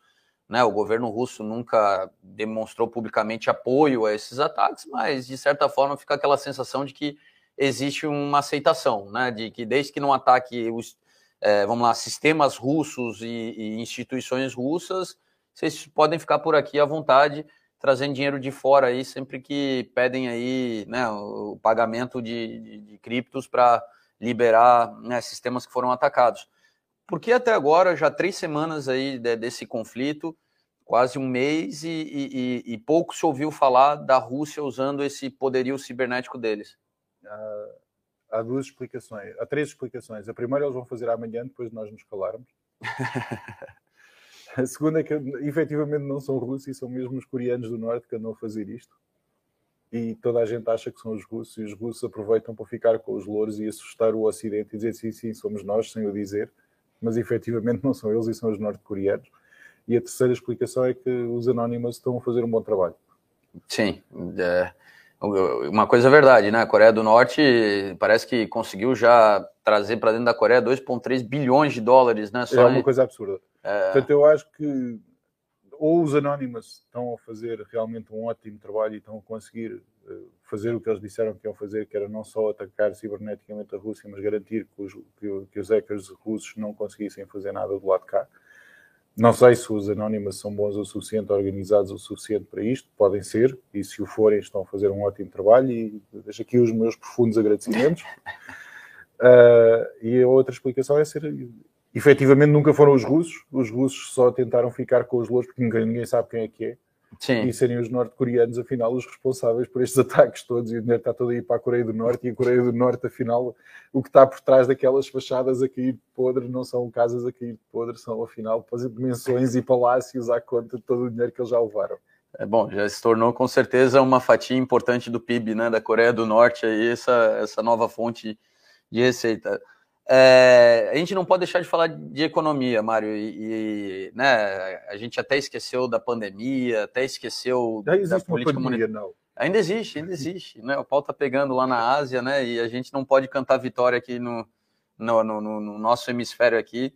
[SPEAKER 1] Né, o governo russo nunca demonstrou publicamente apoio a esses ataques, mas de certa forma fica aquela sensação de que existe uma aceitação, né, de que desde que não ataque os, é, vamos lá, sistemas russos e, e instituições russas, vocês podem ficar por aqui à vontade trazendo dinheiro de fora aí sempre que pedem aí né, o pagamento de, de, de criptos para liberar né, sistemas que foram atacados. Porque até agora, já três semanas aí de, desse conflito, quase um mês, e, e, e, pouco se ouviu falar da Rússia usando esse poderio cibernético deles.
[SPEAKER 2] Há duas explicações, há três explicações. A primeira eles vão fazer amanhã, depois de nós nos calarmos. A segunda é que efetivamente não são russos e são mesmo os coreanos do norte que andam a fazer isto. E toda a gente acha que são os russos e os russos aproveitam para ficar com os louros e assustar o Ocidente e dizer sim, sim, somos nós, sem o dizer, mas efetivamente não são eles e são os norte-coreanos. E a terceira explicação é que os Anonymous estão a fazer um bom trabalho.
[SPEAKER 1] Sim, é, uma coisa é verdade, né? A Coreia do Norte parece que conseguiu já trazer para dentro da Coreia 2,3 bilhões de dólares, né?
[SPEAKER 2] Só é uma em... coisa absurda. É... Portanto, eu acho que ou os Anonymous estão a fazer realmente um ótimo trabalho e estão a conseguir eh, fazer o que eles disseram que iam fazer, que era não só atacar ciberneticamente a Rússia, mas garantir que os, que os hackers russos não conseguissem fazer nada do lado de cá. Não sei se os Anonymous são bons o suficiente, organizados o suficiente para isto, podem ser, e se o forem, estão a fazer um ótimo trabalho. E deixo aqui os meus profundos agradecimentos. uh, e a outra explicação é ser efetivamente nunca foram os russos, os russos só tentaram ficar com os louros porque ninguém, ninguém sabe quem é que é. Sim. E serem os norte-coreanos, afinal, os responsáveis por estes ataques todos, e o dinheiro está todo aí para a Coreia do Norte, e a Coreia do Norte, afinal, o que está por trás daquelas fachadas a cair de podre não são casas a cair de podre, são, afinal, dimensões e palácios à conta de todo o dinheiro que eles já levaram.
[SPEAKER 1] É bom, já se tornou com certeza uma fatia importante do PIB né, da Coreia do Norte, aí, essa, essa nova fonte de receita. É, a gente não pode deixar de falar de economia, Mário, e, e, né, a gente até esqueceu da pandemia, até esqueceu
[SPEAKER 2] Já da política pandemia, não.
[SPEAKER 1] Ainda existe, ainda existe, né? O pau tá pegando lá na Ásia, né? E a gente não pode cantar vitória aqui no, no, no, no nosso hemisfério aqui,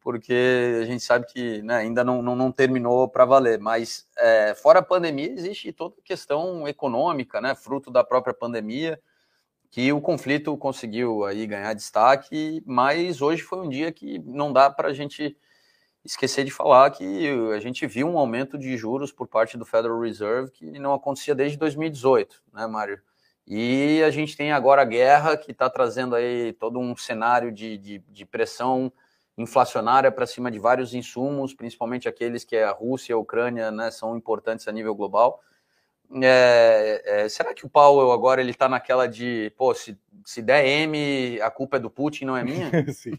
[SPEAKER 1] porque a gente sabe que né, ainda não, não, não terminou para valer. Mas é, fora a pandemia, existe toda a questão econômica, né, fruto da própria pandemia, que o conflito conseguiu aí ganhar destaque, mas hoje foi um dia que não dá para a gente esquecer de falar que a gente viu um aumento de juros por parte do Federal Reserve que não acontecia desde 2018, né, Mário? E a gente tem agora a guerra que está trazendo aí todo um cenário de, de, de pressão inflacionária para cima de vários insumos, principalmente aqueles que a Rússia e a Ucrânia né, são importantes a nível global. É, é, será que o Powell agora ele está naquela de, pô, se, se der M, a culpa é do Putin, não é minha?
[SPEAKER 2] Sim.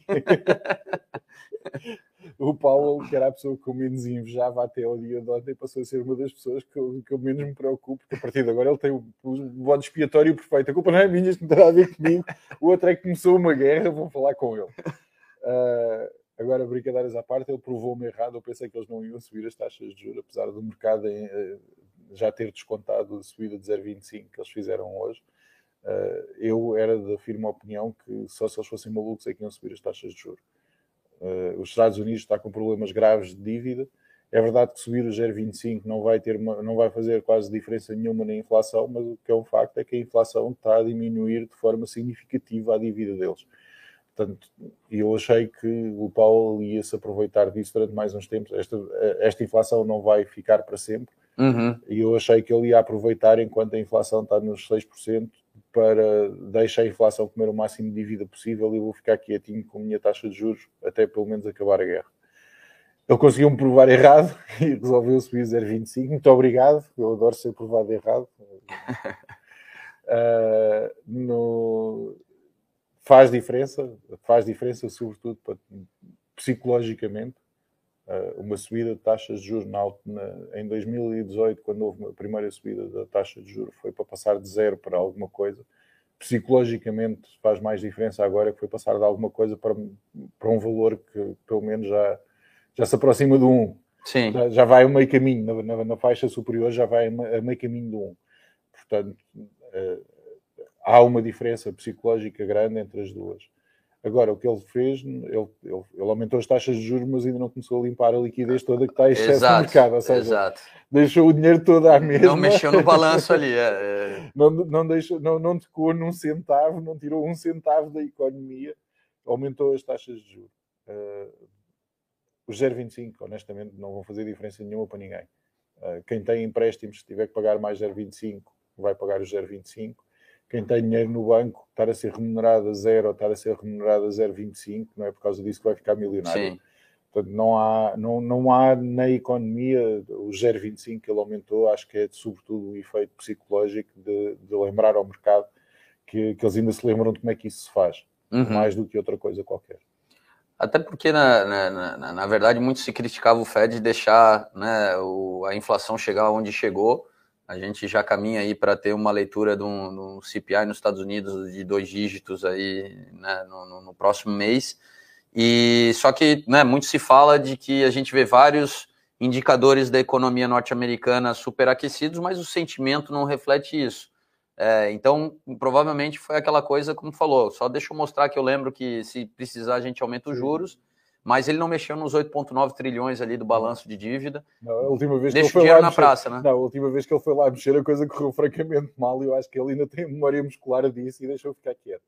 [SPEAKER 2] o Powell, que era a pessoa que eu menos invejava até ao dia de ontem, passou a ser uma das pessoas que eu, que eu menos me preocupo, porque a partir de agora ele tem o, o bode expiatório perfeito. A culpa não é minha, isto não nada a ver comigo. O outro é que começou uma guerra, vou falar com ele. Uh, agora, brincadeiras à parte, ele provou-me errado. Eu pensei que eles não iam subir as taxas de juros, apesar do mercado em, uh, já ter descontado a subida de 0,25 que eles fizeram hoje. Uh, eu era da firme opinião que só se eles fossem malucos é que iam subir as taxas de juros. os Estados Unidos está com problemas graves de dívida. É verdade que subir o 0,25 não vai ter uma, não vai fazer quase diferença nenhuma na inflação, mas o que é um facto é que a inflação está a diminuir de forma significativa a dívida deles. Portanto, eu achei que o Paulo ia se aproveitar disso durante mais uns tempos. Esta, esta inflação não vai ficar para sempre. Uhum. E eu achei que ele ia aproveitar enquanto a inflação está nos 6% para deixar a inflação comer o máximo de dívida possível e eu vou ficar quietinho com a minha taxa de juros até pelo menos acabar a guerra. Ele conseguiu me provar errado e resolveu subir 0,25. Muito obrigado. Eu adoro ser provado errado. uh, no faz diferença, faz diferença sobretudo para, psicologicamente. Uh, uma subida de taxas de juros na, na, em 2018, quando houve a primeira subida da taxa de juros, foi para passar de zero para alguma coisa. Psicologicamente faz mais diferença agora que foi passar de alguma coisa para, para um valor que pelo menos já, já se aproxima do 1. Sim. Já, já vai a meio caminho, na, na, na, faixa superior já vai a meio caminho do 1. Portanto, uh, há uma diferença psicológica grande entre as duas. Agora, o que ele fez, ele, ele, ele, aumentou as taxas de juros, mas ainda não começou a limpar a liquidez toda que está em excesso exato, mercado. Ou seja, exato. deixou o dinheiro todo à mesa.
[SPEAKER 1] Não mexeu no balanço ali. É, é...
[SPEAKER 2] Não, não, deixou, não, não tocou num centavo, não tirou um centavo da economia, aumentou as taxas de juros. Uh, os 0,25, honestamente, não vão fazer diferença nenhuma para ninguém. Uh, quem tem empréstimos, se tiver que pagar mais 0,25, vai pagar os 0,25 quem tem dinheiro no banco estar a ser remunerado a zero ou estar a ser remunerado a 0,25, não é por causa disso que vai ficar milionário. Sim. Portanto, não há, não, não há na economia o 0,25 que ele aumentou, acho que é sobretudo o efeito psicológico de, de lembrar ao mercado que, que, eles ainda se lembram de como é que isso se faz, uhum. mais do que outra coisa qualquer.
[SPEAKER 1] Até porque, na, na, na, na verdade, muito se criticava o Fed deixar né, o, a inflação chegar onde chegou, a gente já caminha aí para ter uma leitura de um, CPI nos Estados Unidos de dois dígitos aí né, no, no, próximo mês. E só que né, muito se fala de que a gente vê vários indicadores da economia norte-americana superaquecidos, mas o sentimento não reflete isso. É, então, provavelmente foi aquela coisa como falou. Só deixa eu mostrar que eu lembro que se precisar a gente aumenta os juros mas ele não mexeu nos 8,9 trilhões ali do balanço de dívida.
[SPEAKER 2] Não, a última vez Deixa que ele foi lá na mexer, praça, né? Não, a última vez que ele foi lá mexer, a coisa correu francamente mal e eu acho que ele ainda tem memória muscular disso e deixou ficar quieto.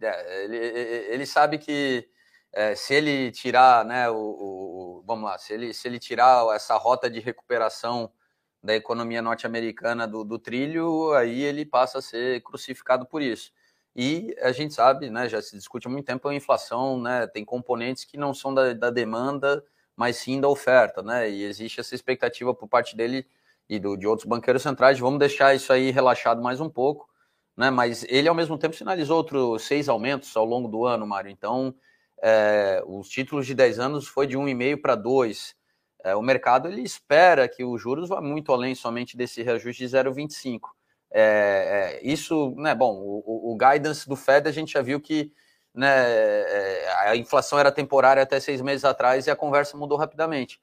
[SPEAKER 1] É, ele, ele sabe que é, se ele tirar, né, o, o, vamos lá, se ele, se ele tirar essa rota de recuperação da economia norte-americana do, do trilho, aí ele passa a ser crucificado por isso. E a gente sabe, né, já se discute há muito tempo a inflação, né, tem componentes que não são da, da demanda, mas sim da oferta, né, e existe essa expectativa por parte dele e do, de outros banqueiros centrais, vamos deixar isso aí relaxado mais um pouco, né, mas ele ao mesmo tempo sinalizou outros seis aumentos ao longo do ano, Mário, então é, os títulos de 10 anos foi de 1,5 para 2, é, o mercado ele espera que os juros vá muito além somente desse reajuste de 0,25, é, é, isso, né, bom, o, o, guidance do Fed a gente já viu que né, é, a inflação era temporária até seis meses atrás e a conversa mudou rapidamente.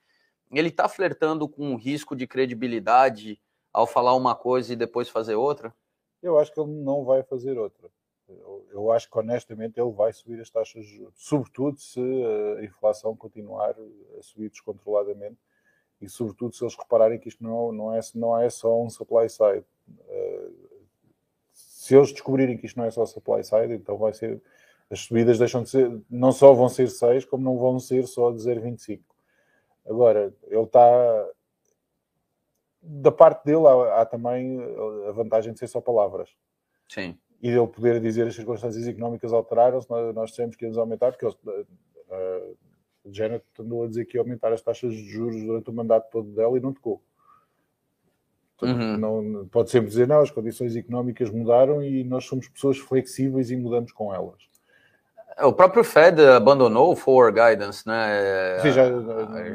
[SPEAKER 1] Ele está flertando com um risco de credibilidade ao falar uma coisa e depois fazer outra?
[SPEAKER 2] Eu acho que ele não vai fazer outra. Eu, eu acho que honestamente ele vai subir as taxas de juros, sobretudo se a inflação continuar a subir descontroladamente e sobretudo se eles repararem que isto não, não, é, não é só um supply side. Uh, se eles descobrirem que isto não é só supply side, então vai ser as subidas deixam de ser, não só vão ser 6, como não vão ser só de 0,25. Agora, ele está da parte dele há, há, também a vantagem de ser só palavras.
[SPEAKER 1] Sim.
[SPEAKER 2] E ele poder dizer as circunstâncias económicas alteraram-se, nós, nós dissemos que aumentar, porque ele, uh, Janet andou a dizer que ia aumentar as taxas de juros durante o mandato todo dela e não tocou. Uhum. Não, pode sempre dizer, não, as condições económicas mudaram e nós somos pessoas flexíveis e mudamos com elas.
[SPEAKER 1] O próprio Fed abandonou o forward guidance, né? Sim, já,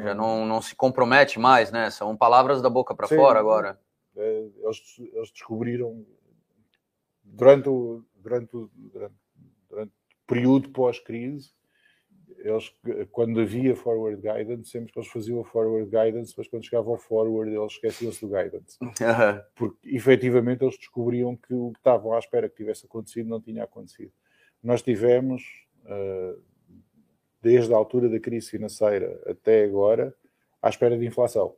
[SPEAKER 1] já não, não se compromete mais, né? São palavras da boca para fora agora.
[SPEAKER 2] É, eles, eles descobriram durante o, durante o, durante, durante o período pós-crise eles, quando havia forward guidance, sempre que eles faziam a forward guidance, mas quando chegava ao forward, eles esqueciam-se do guidance. Uhum. Porque efetivamente eles descobriam que o que estavam à espera que tivesse acontecido não tinha acontecido. Nós tivemos, uh, desde a altura da crise financeira até agora, à espera de inflação.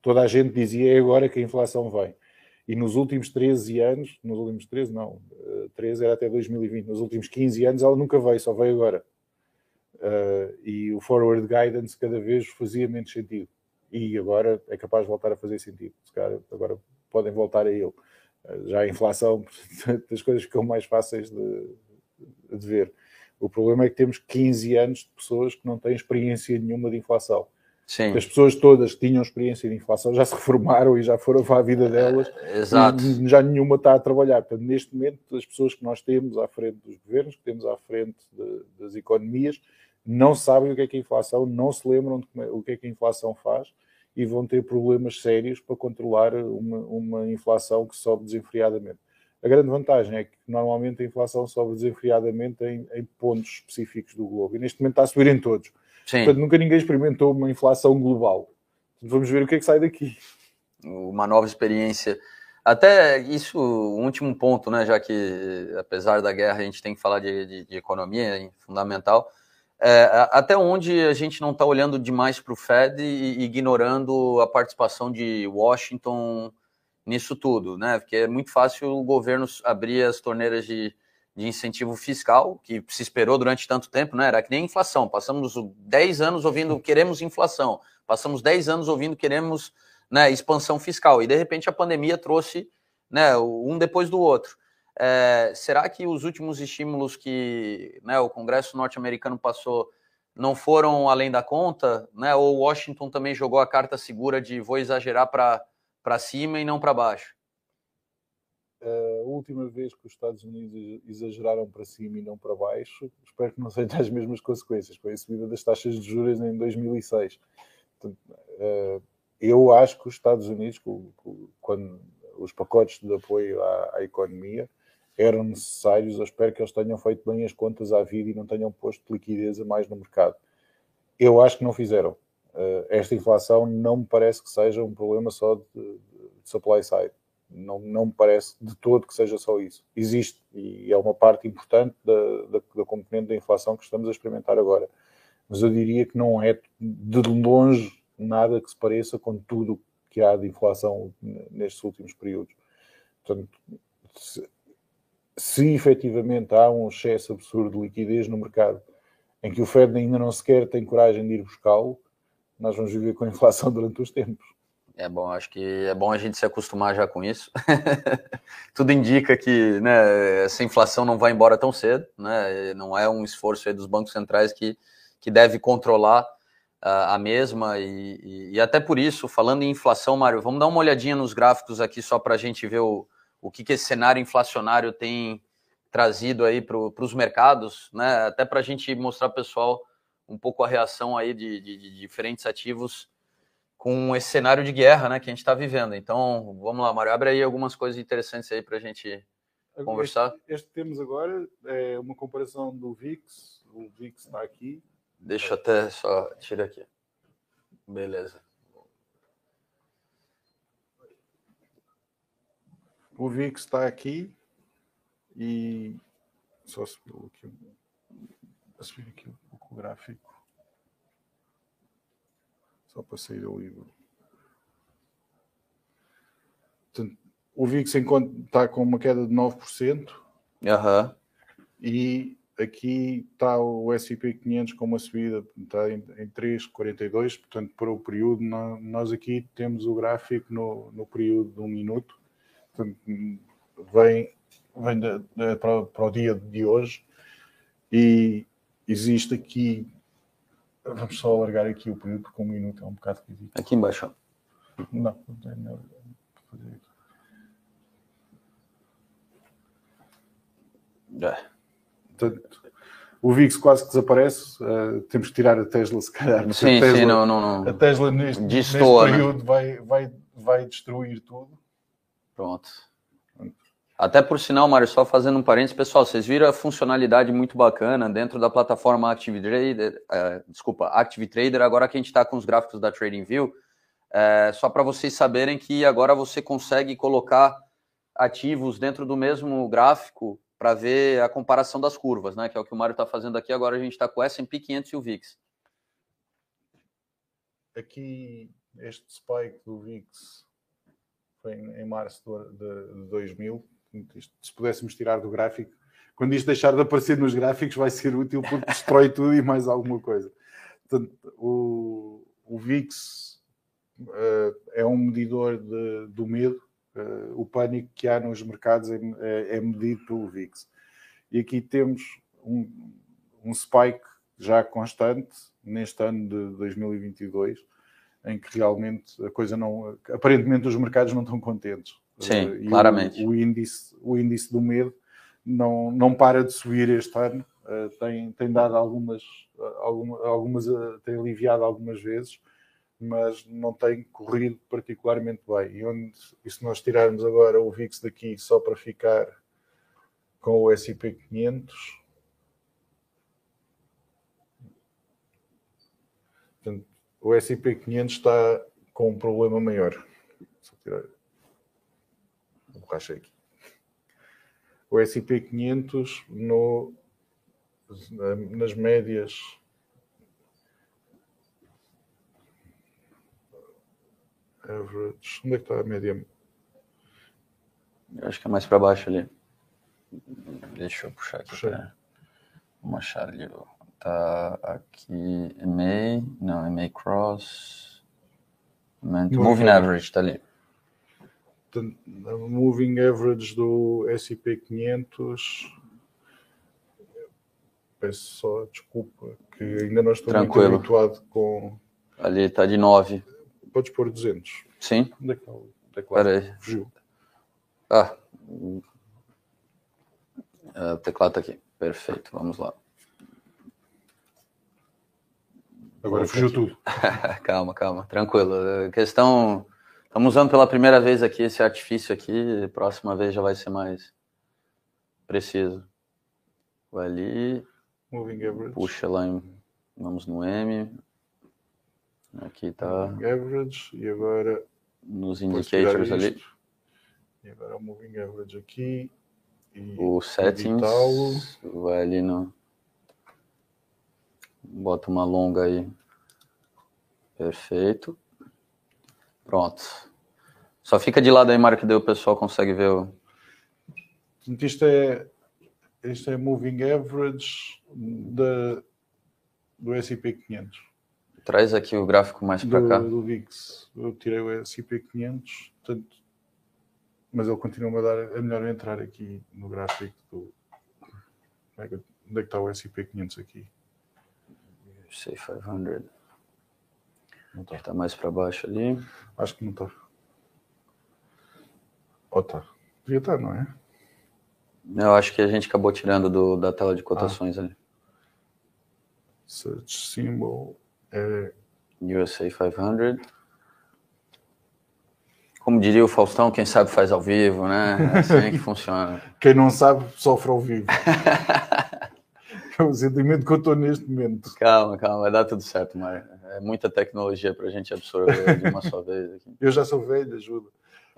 [SPEAKER 2] Toda a gente dizia é agora que a inflação vem. E nos últimos 13 anos, nos últimos 13, não, 13 era até 2020, nos últimos 15 anos ela nunca veio, só veio agora. Uh, e o forward guidance cada vez fazia menos sentido. E agora é capaz de voltar a fazer sentido. Se calhar agora podem voltar a ele. Uh, já a inflação, as coisas ficam mais fáceis de, de ver. O problema é que temos 15 anos de pessoas que não têm experiência nenhuma de inflação. Sim. As pessoas todas que tinham experiência de inflação já se reformaram e já foram para a vida delas.
[SPEAKER 1] É, exato.
[SPEAKER 2] E já nenhuma está a trabalhar. Portanto, neste momento, as pessoas que nós temos à frente dos governos, que temos à frente de, das economias, não sabem o que é que é inflação, não se lembram de é, o que é que a inflação faz e vão ter problemas sérios para controlar uma, uma inflação que sobe desenfreadamente. A grande vantagem é que normalmente a inflação sobe desenfreadamente em, em pontos específicos do globo e neste momento está a subir em todos. Sim. Portanto, nunca ninguém experimentou uma inflação global. Vamos ver o que é que sai daqui.
[SPEAKER 1] Uma nova experiência. Até isso, um último ponto, né? Já que apesar da guerra a gente tem que falar de, de, de economia, é fundamental é, até onde a gente não está olhando demais para o Fed e ignorando a participação de Washington nisso tudo, né? Porque é muito fácil o governo abrir as torneiras de, de incentivo fiscal, que se esperou durante tanto tempo, né? Era que nem inflação. Passamos 10 anos ouvindo queremos inflação, passamos 10 anos ouvindo queremos né, expansão fiscal, e de repente a pandemia trouxe né, um depois do outro. É, será que os últimos estímulos que né, o Congresso norte-americano passou não foram além da conta? Né? Ou Washington também jogou a carta segura de vou exagerar para cima e não para baixo?
[SPEAKER 2] A última vez que os Estados Unidos exageraram para cima e não para baixo, espero que não sejam as mesmas consequências, com a subida das taxas de juros em 2006. Portanto, é, eu acho que os Estados Unidos, quando os pacotes de apoio à economia, eram necessários. Eu espero que eles tenham feito bem as contas à vida e não tenham posto liquidez a mais no mercado. Eu acho que não fizeram. Uh, esta inflação não me parece que seja um problema só de, de supply side. Não, não me parece de todo que seja só isso. Existe e é uma parte importante da, da, da componente da inflação que estamos a experimentar agora. Mas eu diria que não é de longe nada que se pareça com tudo que há de inflação nestes últimos períodos. Portanto, se efetivamente há um excesso absurdo de liquidez no mercado em que o Fed ainda não sequer tem coragem de ir buscá-lo, nós vamos viver com a inflação durante os tempos.
[SPEAKER 1] É bom, acho que é bom a gente se acostumar já com isso. Tudo indica que né, essa inflação não vai embora tão cedo, né? não é um esforço dos bancos centrais que, que deve controlar uh, a mesma, e, e, e, até por isso, falando em inflação, Mário, vamos dar uma olhadinha nos gráficos aqui só para a gente ver o, o que, que esse cenário inflacionário tem trazido aí para os mercados, né? Até para a gente mostrar para o pessoal um pouco a reação aí de, de, de, diferentes ativos com esse cenário de guerra, né, que a gente está vivendo. Então, vamos lá, Mário, abre aí algumas coisas interessantes aí para a gente conversar.
[SPEAKER 2] Este, este, temos agora é uma comparação do VIX. O VIX está aqui.
[SPEAKER 1] Deixa eu até só tirar aqui. Beleza.
[SPEAKER 2] O VIX está aqui e só subir aqui, um, subir aqui um pouco o gráfico. Só para sair do livro. Portanto, o VIX está com uma queda de 9%.
[SPEAKER 1] Aham. Uhum.
[SPEAKER 2] E aqui está o S&P 500 com uma subida, está em, em 3,42, portanto, para o período, nós aqui temos o gráfico no, no período de um minuto, vem, vem de, de, para, para, o dia de hoje e existe aqui, vamos só alargar aqui o período, porque um minuto é um bocado ridículo.
[SPEAKER 1] Aqui embaixo.
[SPEAKER 2] Não, não é fazer aqui. É. Portanto, o VIX quase que desaparece. Uh, temos que tirar a Tesla, se calhar.
[SPEAKER 1] Sim,
[SPEAKER 2] a Tesla,
[SPEAKER 1] sim, não, não, não.
[SPEAKER 2] A Tesla neste, neste né? período né? vai, vai, vai destruir tudo.
[SPEAKER 1] Pronto. Até por sinal, Mário, só fazendo um parênteses, pessoal, vocês viram a funcionalidade muito bacana dentro da plataforma Active Trader, uh, desculpa, Active Trader, agora que a gente está com os gráficos da TradingView, é, só para vocês saberem que agora você consegue colocar ativos dentro do mesmo gráfico para ver a comparação das curvas, né? Que é o que o Mário está fazendo aqui. Agora a gente está com o S&P 500 e o VIX.
[SPEAKER 2] Aqui, este spike do VIX foi em março de 2000. Se pudéssemos tirar do gráfico, quando isto deixar de aparecer nos gráficos, vai ser útil porque destrói tudo e mais alguma coisa. Portanto, o, o VIX uh, é um medidor de, do medo Uh, o pânico que há nos mercados é, é, é, medido pelo VIX. E aqui temos um, um spike já constante neste ano de 2022, em que realmente a coisa não. Aparentemente os mercados não estão contentes.
[SPEAKER 1] Sim, uh, claramente.
[SPEAKER 2] O, o, índice, o índice do medo não, não para de subir este ano. Uh, tem, tem dado algumas, algumas, algumas tem aliviado algumas vezes, mas não tem corrido particularmente bem. E, onde, e se nós tirarmos agora o VIX daqui só para ficar com o S&P 500, portanto, o S&P 500 está com um problema maior. Só tirar a borracha aqui. O S&P 500 no, nas médias average. Onde é que está a média?
[SPEAKER 1] Eu acho que é mais para baixo ali. Deixa eu puxar aqui. Vamos achar ali. Tá aqui. EMA. Não, EMA Cross. Moving Average está ali.
[SPEAKER 2] Moving Average do SP 500. Peço só desculpa, que ainda não estou Tranquilo. muito habituado com.
[SPEAKER 1] Ali está de 9.
[SPEAKER 2] Podes pôr 200.
[SPEAKER 1] Sim.
[SPEAKER 2] Onde é que está o teclado?
[SPEAKER 1] Espera aí. Fugiu. Ah. É, o teclado está aqui. Perfeito. Vamos lá.
[SPEAKER 2] Agora fugiu tudo.
[SPEAKER 1] calma, calma. Tranquilo. A questão... Estamos usando pela primeira vez aqui esse artifício aqui. Próxima vez já vai ser mais preciso. Vai ali.
[SPEAKER 2] Moving average.
[SPEAKER 1] Puxa lá em... Vamos no M. Aqui está.
[SPEAKER 2] Average e agora.
[SPEAKER 1] Nos indicators ali.
[SPEAKER 2] E agora o moving average aqui.
[SPEAKER 1] o settings. Vai ali no. Bota uma longa aí. Perfeito. Pronto. Só fica de lado aí, Mário, que daí o pessoal consegue ver o.
[SPEAKER 2] Isto é, isto é moving average da, do S&P 500.
[SPEAKER 1] Traz aqui o gráfico mais para cá.
[SPEAKER 2] Do VIX. Eu tirei o S&P 500, portanto, mas ele continua a dar. É melhor entrar aqui no gráfico do. Onde é que está o S&P 500 aqui?
[SPEAKER 1] Say 500. Não está. Está mais para baixo ali.
[SPEAKER 2] Acho que não está. Ou está. Devia estar, não é?
[SPEAKER 1] Eu acho que a gente acabou tirando do, da tela de cotações ah. ali.
[SPEAKER 2] Search symbol. É...
[SPEAKER 1] USA 500. Como diria o Faustão, quem sabe faz ao vivo, né? É assim que funciona.
[SPEAKER 2] Quem não sabe, sofre ao vivo. é o sentimento que eu estou neste momento.
[SPEAKER 1] Calma, calma, vai dar tudo certo, Mário. é muita tecnologia para a gente absorver de uma só vez. Aqui.
[SPEAKER 2] Eu já sou velho, ajuda.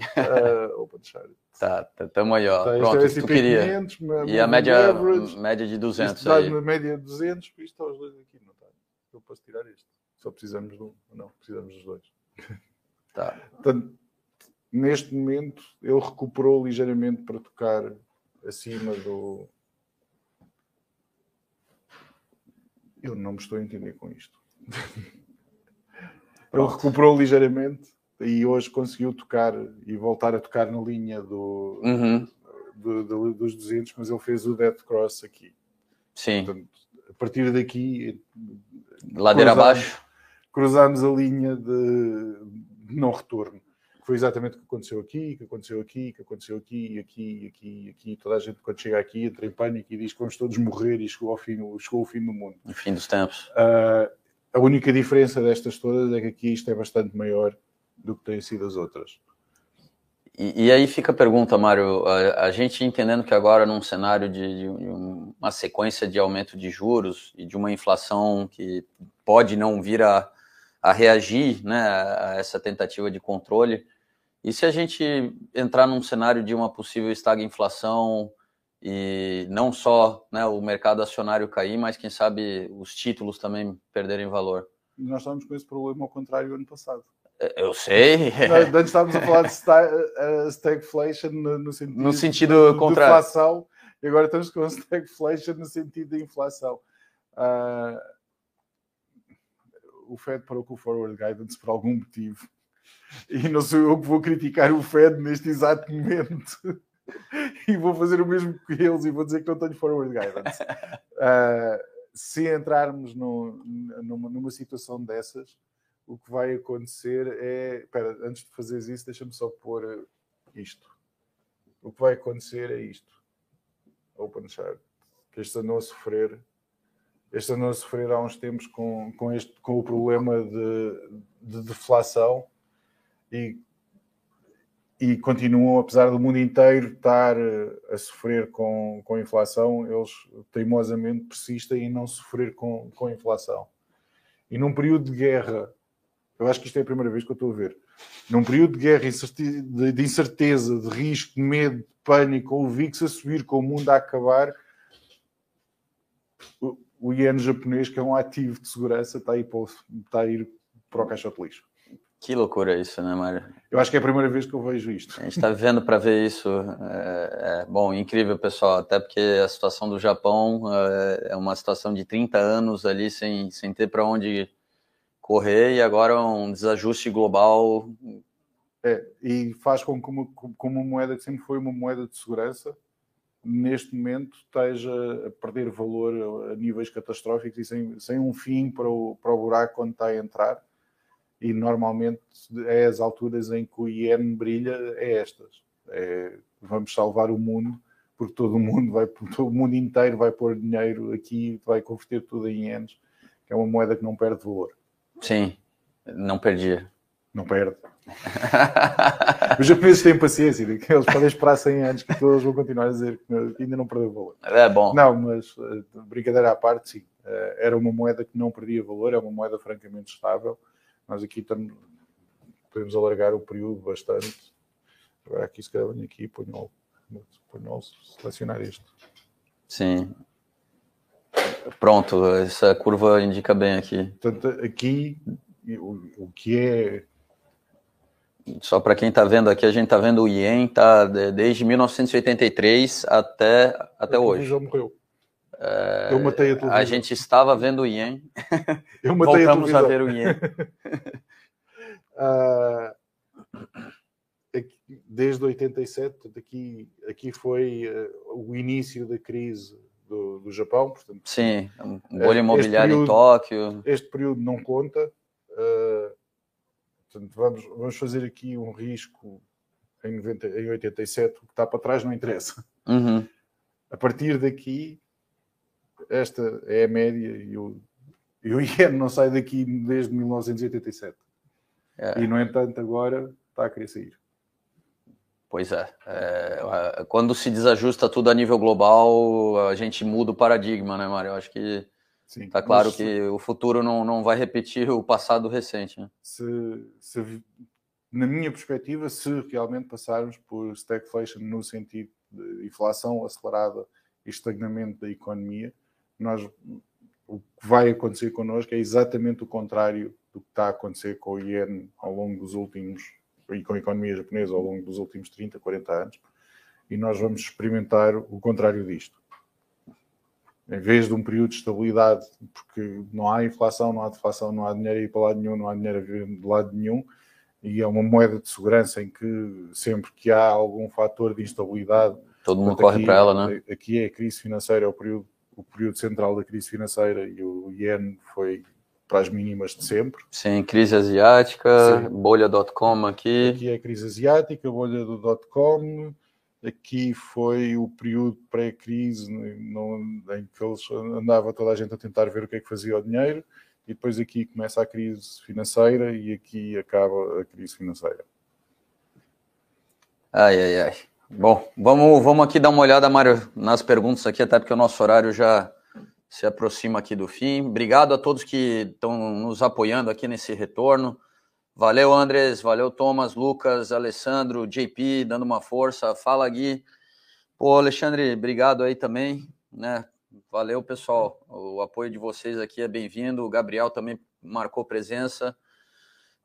[SPEAKER 2] Uh, opa, deixar.
[SPEAKER 1] Tá, estamos aí, ó. Tá, Pronto, é tu queria. 500, e a média, average, média de 200 isto aí.
[SPEAKER 2] Média de 200, isto está os dois aqui, não está? Eu posso tirar isto. Só precisamos de um. Não, precisamos dos dois.
[SPEAKER 1] Tá.
[SPEAKER 2] Portanto, neste momento, ele recuperou ligeiramente para tocar acima do. Eu não me estou a entender com isto. ele recuperou ligeiramente e hoje conseguiu tocar e voltar a tocar na linha do,
[SPEAKER 1] uhum.
[SPEAKER 2] do, do, dos 200, mas ele fez o Death Cross aqui.
[SPEAKER 1] Sim.
[SPEAKER 2] Portanto, a partir daqui,
[SPEAKER 1] ladeira abaixo,
[SPEAKER 2] cruzámos a linha de não retorno. Foi exatamente o que aconteceu aqui, que aconteceu aqui, que aconteceu aqui, aqui, aqui, aqui. Toda a gente, quando chega aqui, entra em pânico e diz que vamos todos morrer e chegou, ao fim, chegou o fim do mundo.
[SPEAKER 1] O fim dos tempos.
[SPEAKER 2] Uh, a única diferença destas todas é que aqui isto é bastante maior do que têm sido as outras.
[SPEAKER 1] E, e aí fica a pergunta, Mário, a, a, gente entendendo que agora num cenário de, de, uma sequência de aumento de juros e de uma inflação que pode não vir a, a reagir né, a essa tentativa de controle, e se a gente entrar num cenário de uma possível estagflação e não só né, o mercado acionário cair, mas quem sabe os títulos também perderem valor?
[SPEAKER 2] Nós estávamos com esse problema ao contrário ano passado.
[SPEAKER 1] Eu sei.
[SPEAKER 2] Antes estávamos a falar de uh, stagflation no, no, sentido,
[SPEAKER 1] no sentido
[SPEAKER 2] de,
[SPEAKER 1] contrário.
[SPEAKER 2] De inflação, e agora estamos com stagflation no sentido de inflação. Uh, o Fed parou com o forward guidance por algum motivo. E não sou eu que vou criticar o Fed neste exato momento. e vou fazer o mesmo que eles e vou dizer que não tenho forward guidance. Uh, se entrarmos no, numa, numa situação dessas, o que vai acontecer é. Espera, antes de fazeres isso, deixa-me só pôr isto. O que vai acontecer é isto. Open chart. Que este andou a sofrer. Este andou a sofrer há uns tempos com, com, este, com o problema de, de deflação e, e continuam, apesar do mundo inteiro estar eh, a sofrer com, com inflação, eles teimosamente persistem em não sofrer com, com inflação. E num período de guerra eu acho que isto é a primeira vez que eu estou a ver. Num período de guerra, de incerteza, de risco, de medo, de pânico, o VIX a subir com o mundo a acabar, o, iene japonês, que é um ativo de segurança, está a ir para o, está a ir para o lixo.
[SPEAKER 1] Que loucura isso, né, Mário?
[SPEAKER 2] Eu acho que é a primeira vez que eu vejo isto.
[SPEAKER 1] A gente está vendo para ver isso. É, é, bom, incrível, pessoal. Até porque a situação do Japão é, é uma situação de 30 anos ali sem, sem ter para onde correr e agora um desajuste global.
[SPEAKER 2] É, e faz com que uma, como uma moeda que sempre foi uma moeda de segurança, neste momento esteja a perder valor a níveis catastróficos e sem, sem um fim para o, para o buraco onde está a entrar. E normalmente é as alturas em que o iene brilha, é estas. É, vamos salvar o mundo, porque todo o mundo vai, todo o mundo inteiro vai pôr dinheiro aqui, vai converter tudo em ienes, que é uma moeda que não perde valor.
[SPEAKER 1] Sim, não perdia.
[SPEAKER 2] Não perde. Os japoneses têm paciência, eles podem esperar 100 anos que todos vão continuar a dizer que ainda não perdeu valor.
[SPEAKER 1] É bom.
[SPEAKER 2] Não, mas eh, brincadeira à parte, sim. Eh, era uma moeda que não perdia valor, é uma moeda francamente estável. Nós aqui estamos, podemos alargar o período bastante. Agora aqui se calhar venho aqui e ponho, ponho selecionar isto.
[SPEAKER 1] Sim, Pronto, essa curva indica bem aqui.
[SPEAKER 2] Portanto, aqui, o, o que é.
[SPEAKER 1] Só para quem está vendo aqui, a gente está vendo o Ien tá desde 1983 até, até hoje.
[SPEAKER 2] já morreu.
[SPEAKER 1] É,
[SPEAKER 2] eu matei a
[SPEAKER 1] televisão. A gente estava vendo o Ien.
[SPEAKER 2] Eu matei
[SPEAKER 1] Voltamos a, a ver o Ien.
[SPEAKER 2] uh, desde 87, aqui, aqui foi uh, o início da crise do, do Japão. Portanto,
[SPEAKER 1] Sim, um bolha imobiliária em Tóquio.
[SPEAKER 2] Este período não conta. Uh, portanto, vamos, vamos fazer aqui um risco em, 90, em 87, o que está para trás não interessa.
[SPEAKER 1] Uhum.
[SPEAKER 2] A partir daqui, esta é a média e o, e o iene não sai daqui desde 1987. É. E, no entanto, agora está a querer sair.
[SPEAKER 1] Pois é. é. Quando se desajusta tudo a nível global, a gente muda o paradigma, né, Mário? Eu acho que Está claro que o futuro não, não vai repetir o passado recente. Né?
[SPEAKER 2] Se, se, na minha perspectiva, se realmente passarmos por stagflation no sentido de inflação acelerada e estagnamento da economia, nós, o que vai acontecer connosco é exatamente o contrário do que está a acontecer com o iene ao longo dos últimos e com a economia japonesa ao longo dos últimos 30, 40 anos, e nós vamos experimentar o contrário disto. Em vez de um período de estabilidade, porque não há inflação, não há deflação, não há dinheiro a ir para lado nenhum, não há dinheiro a vir de lado nenhum, e é uma moeda de segurança em que sempre que há algum fator de instabilidade,
[SPEAKER 1] todo mundo corre para ela, né?
[SPEAKER 2] Aqui é a crise financeira, é o período, o período central da crise financeira e o iene foi para as mínimas de sempre.
[SPEAKER 1] Sim, crise asiática, bolha.com aqui.
[SPEAKER 2] Aqui é a crise asiática, bolha do dot-com. Aqui foi o período pré-crise em que eles andava toda a gente a tentar ver o que é que fazia o dinheiro e depois aqui começa a crise financeira e aqui acaba a crise financeira.
[SPEAKER 1] Ai, ai, ai. Bom, vamos, vamos aqui dar uma olhada, Mário, nas perguntas aqui, até porque o nosso horário já se aproxima aqui do fim. Obrigado a todos que estão nos apoiando aqui nesse retorno. Valeu, Andres, valeu, Thomas, Lucas, Alessandro, JP, dando uma força. Fala, Gui. Pô, Alexandre, obrigado aí também, né? Valeu, pessoal. O apoio de vocês aqui é bem-vindo. O Gabriel também marcou presença.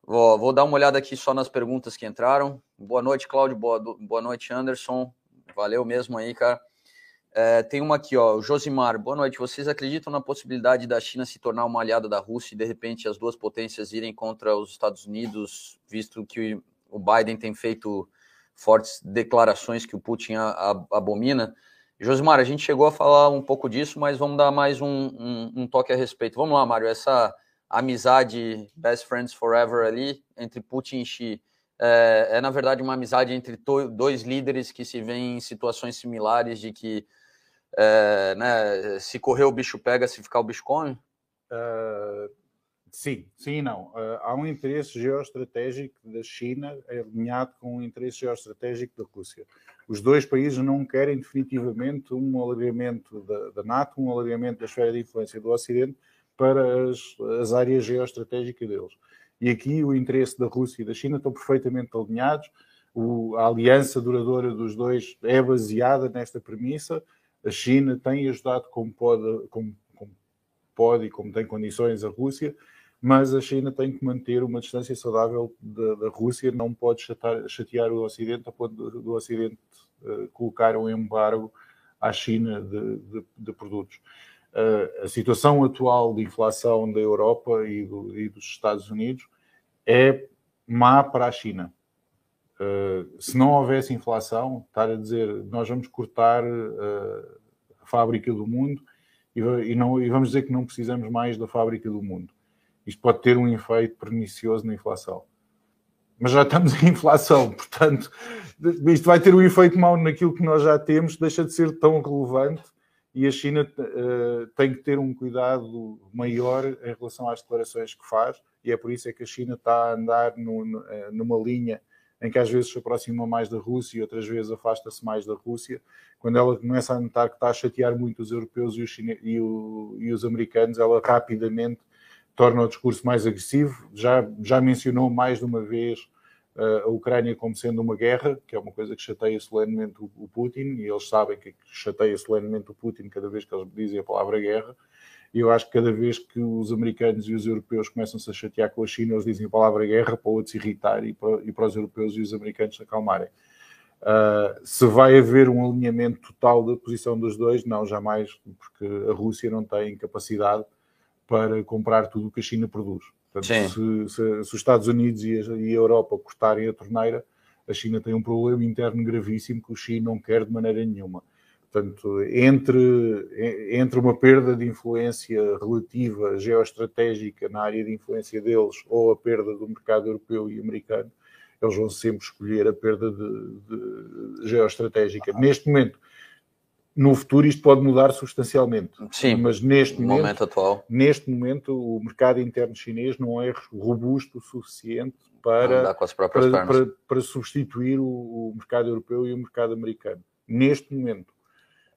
[SPEAKER 1] Vou, vou, dar uma olhada aqui só nas perguntas que entraram. Boa noite, Cláudio. Boa, boa noite, Anderson. Valeu mesmo aí, cara. É, tem uma aqui, ó, Josimar, boa noite. Vocês acreditam na possibilidade da China se tornar uma aliada da Rússia e de repente as duas potências irem contra os Estados Unidos, visto que o Biden tem feito fortes declarações que o Putin abomina? Josimar, a gente chegou a falar um pouco disso, mas vamos dar mais um, um, um toque a respeito. Vamos lá, Mário, essa amizade best friends forever ali entre Putin e Xi é, é na verdade uma amizade entre dois líderes que se veem em situações similares de que é, né, se correr o bicho pega, se ficar o bicho come? Uh,
[SPEAKER 2] sim, sim e não. Uh, há um interesse geoestratégico da China alinhado com um interesse geoestratégico da Rússia. Os dois países não querem definitivamente um alargamento da, da NATO, um alargamento da esfera de influência do Ocidente para as, as áreas geoestratégicas deles. E aqui o interesse da Rússia e da China estão perfeitamente alinhados. O, a aliança duradoura dos dois é baseada nesta premissa a China tem ajudado como pode, como, como pode e como tem condições a Rússia, mas a China tem que manter uma distância saudável da, da Rússia, não pode chatear, o Ocidente a ponto do, do Ocidente uh, colocar um embargo à China de, de, de produtos. A situação atual de inflação da Europa e, do, e, dos Estados Unidos é má para a China. Uh, se não houvesse inflação, estar a dizer nós vamos cortar uh, a fábrica do mundo e, e, não, e, vamos dizer que não precisamos mais da fábrica do mundo. Isto pode ter um efeito pernicioso na inflação. Mas já estamos em inflação, portanto, isto vai ter um efeito mau naquilo que nós já temos, deixa de ser tão relevante e a China uh, tem que ter um cuidado maior em relação às declarações que faz, e é por isso é que a China está a andar no, numa linha em que às vezes se aproxima mais da Rússia e outras vezes afasta-se mais da Rússia, quando ela começa a notar que está a chatear muito os europeus e os, chine... e, o... e os americanos, ela rapidamente torna o discurso mais agressivo. Já, já mencionou mais de uma vez a Ucrânia como sendo uma guerra, que é uma coisa que chateia solenemente o, o Putin, e eles sabem que chateia solenemente o Putin cada vez que eles dizem a palavra guerra. E eu acho que cada vez que os americanos e os europeus começam-se a chatear com a China, eles dizem a palavra guerra para outros irritar e para, e para os europeus e os americanos se acalmarem. Uh, se vai haver um alinhamento total da posição dos dois, não, jamais, porque a Rússia não tem capacidade para comprar tudo o que a China produz. Portanto, se, se, se, os Estados Unidos e a, e a, Europa cortarem a torneira, a China tem um problema interno gravíssimo que o China não quer de maneira nenhuma. Portanto, entre, entre uma perda de influência relativa geoestratégica na área de influência deles ou a perda do mercado europeu e americano, eles vão sempre escolher a perda de, de geoestratégica. Neste momento, no futuro isto pode mudar substancialmente.
[SPEAKER 1] Sim,
[SPEAKER 2] mas neste
[SPEAKER 1] momento, momento, atual.
[SPEAKER 2] neste momento o mercado interno chinês não é robusto o suficiente para, para, para, para, substituir o, o mercado europeu e o mercado americano. Neste momento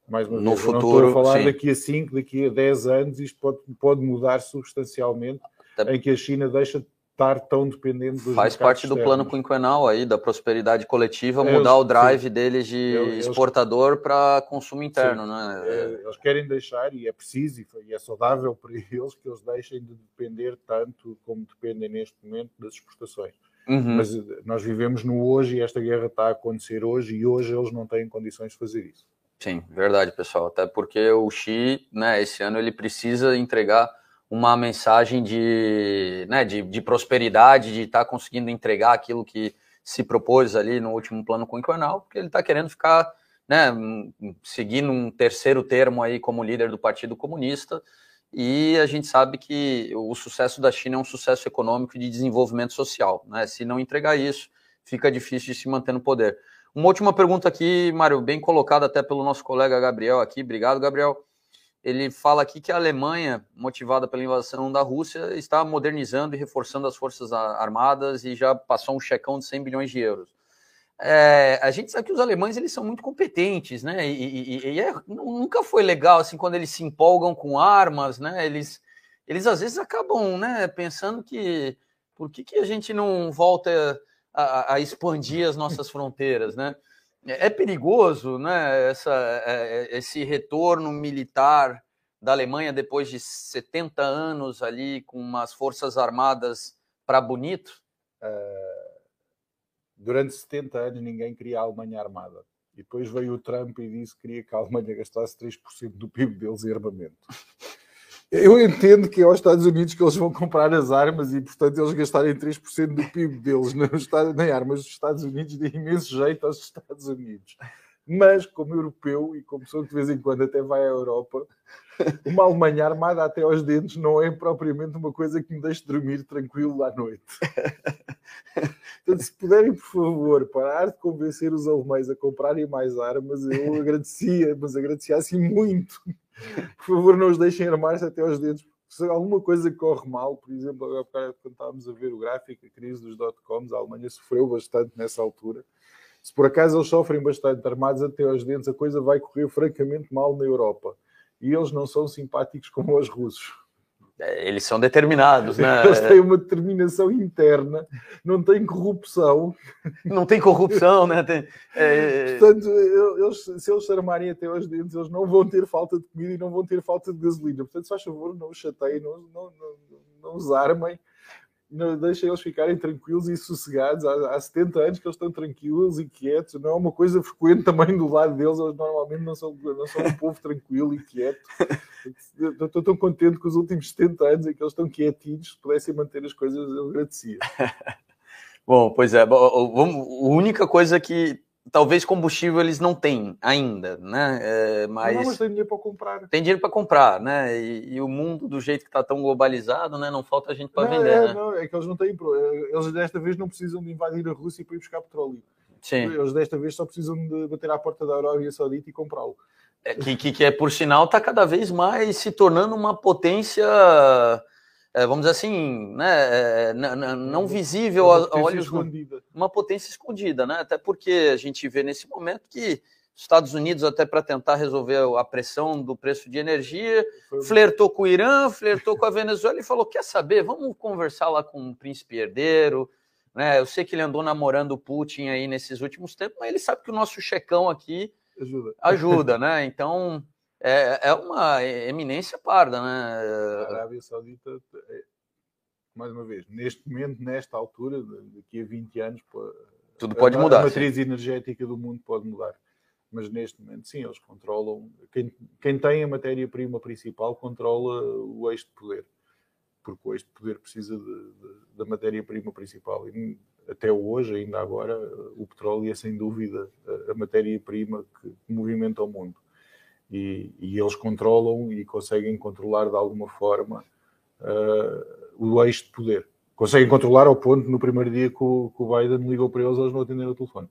[SPEAKER 2] mais uma no vez, futuro, não estou a falar sim. daqui a 5, daqui a 10 anos, isto pode, pode mudar substancialmente, em que a China deixa de estar tão dependente dos
[SPEAKER 1] Faz parte do plano quinquenal aí, da prosperidade coletiva, mudar o drive sim. deles de eles, exportador para consumo interno, sim, né?
[SPEAKER 2] É, eles querem deixar, e é preciso, e é saudável para eles, que eles deixem de depender tanto como dependem neste momento das exportações. Uhum. Mas eh, nós vivemos no hoje e esta guerra está a acontecer hoje e hoje eles não têm condições de fazer isso.
[SPEAKER 1] Sim, verdade, pessoal. Até porque o Xi, né, esse ano ele precisa entregar uma mensagem de, né, de, de prosperidade, de estar tá conseguindo entregar aquilo que se propôs ali no último plano quinquenal, porque ele está querendo ficar, né, seguindo um terceiro termo aí como líder do Partido Comunista, e a gente sabe que o sucesso da China é um sucesso econômico e de desenvolvimento social. Né? Se não entregar isso, fica difícil de se manter no poder. Uma última pergunta aqui, Mário, bem colocada até pelo nosso colega Gabriel aqui. Obrigado, Gabriel. Ele fala aqui que a Alemanha, motivada pela invasão da Rússia, está modernizando e reforçando as forças armadas e já passou um checão de 100 bilhões de euros. É, a gente sabe que os alemães eles são muito competentes, né? E, e, e é, nunca foi legal assim quando eles se empolgam com armas, né? Eles, eles às vezes acabam, né? Pensando que por que, que a gente não volta a, a expandir as nossas fronteiras, né? É, é perigoso, né? Essa, é, é, esse retorno militar da Alemanha depois de 70 anos ali com umas forças armadas para bonito. É
[SPEAKER 2] durante 70 anos ninguém queria a Alemanha armada. E depois veio o Trump e disse que queria que a Alemanha gastasse 3% do PIB deles em armamento. Eu entendo que é aos Estados Unidos que eles vão comprar as armas e, portanto, eles gastarem 3% do PIB deles nem armas dos Estados Unidos de imenso jeito aos Estados Unidos. Mas, como europeu e como pessoa que de vez em quando até vai à Europa, uma Alemanha armada até aos dentes não é propriamente uma coisa que me deixe dormir tranquilo à noite. Portanto, se puderem, por favor, parar de convencer os alemães a comprarem mais armas, eu agradecia, mas agradecia assim muito. Por favor, não os deixem armar-se até aos dentes. Se alguma coisa corre mal, por exemplo, agora quando estávamos a ver o gráfico, a crise dos dot-coms, a Alemanha sofreu bastante nessa altura. Se por acaso eles sofrem bastante armados até aos dentes, a coisa vai correr francamente mal na Europa e eles não são simpáticos como os russos.
[SPEAKER 1] Eles são determinados, né?
[SPEAKER 2] Eles têm uma determinação interna, não têm corrupção.
[SPEAKER 1] Não tem corrupção, né? Tem,
[SPEAKER 2] é... Portanto, eles, se eles se armarem até aos dentes, eles não vão ter falta de comida e não vão ter falta de gasolina. Portanto, se faz favor, não os chateiem, não, não, não, não os armem não deixem eles ficarem tranquilos e sossegados. Há, há 70 anos que eles estão tranquilos e quietos. Não é uma coisa frequente também do lado deles. Eles normalmente não são, não são um povo tranquilo e quieto. Estou tão contente que os últimos 70 anos em que eles estão quietinhos, se pudessem manter as coisas, eu agradecia.
[SPEAKER 1] Bom, pois é. A única coisa que talvez combustível eles não têm ainda, né? É, mas,
[SPEAKER 2] não, mas tem dinheiro para comprar.
[SPEAKER 1] Tem dinheiro para comprar, né? E, e, o mundo do jeito que está tão globalizado, né? Não falta gente para vender,
[SPEAKER 2] é,
[SPEAKER 1] né?
[SPEAKER 2] Não, é que eles não têm, eles desta vez não precisam de invadir a Rússia para ir buscar petróleo. Sim. Eles desta vez só precisam de bater à porta da Arábia Saudita e comprá-lo.
[SPEAKER 1] É, que, que, que é por sinal está cada vez mais se tornando uma potência é, vamos dizer assim, né, é, não visível
[SPEAKER 2] a olhos escondida.
[SPEAKER 1] uma potência escondida, né? Até porque a gente vê nesse momento que os Estados Unidos, até para tentar resolver a pressão do preço de energia, Foi... flertou com o Irã, flertou com a Venezuela e falou: quer saber, vamos conversar lá com o príncipe herdeiro. Né? Eu sei que ele andou namorando o Putin aí nesses últimos tempos, mas ele sabe que o nosso checão aqui
[SPEAKER 2] ajuda,
[SPEAKER 1] ajuda né? Então é, é uma eminência parda, né?
[SPEAKER 2] A Arábia Saudita, é, mais uma vez, neste momento, nesta altura, daqui a 20 anos,
[SPEAKER 1] tudo pode a, mudar.
[SPEAKER 2] A matriz sim. energética do mundo pode mudar. Mas neste momento, sim, eles controlam. Quem, quem tem a matéria-prima principal controla o eixo de poder. Porque o eixo de poder precisa de, de, da matéria-prima principal. E até hoje, ainda agora, o petróleo é sem dúvida a, a matéria-prima que movimenta o mundo e, e, eles controlam e conseguem controlar de alguma forma uh, o eixo de poder. Conseguem controlar ao ponto, no primeiro dia que o, que o Biden ligou para eles, eles não atenderam o telefone.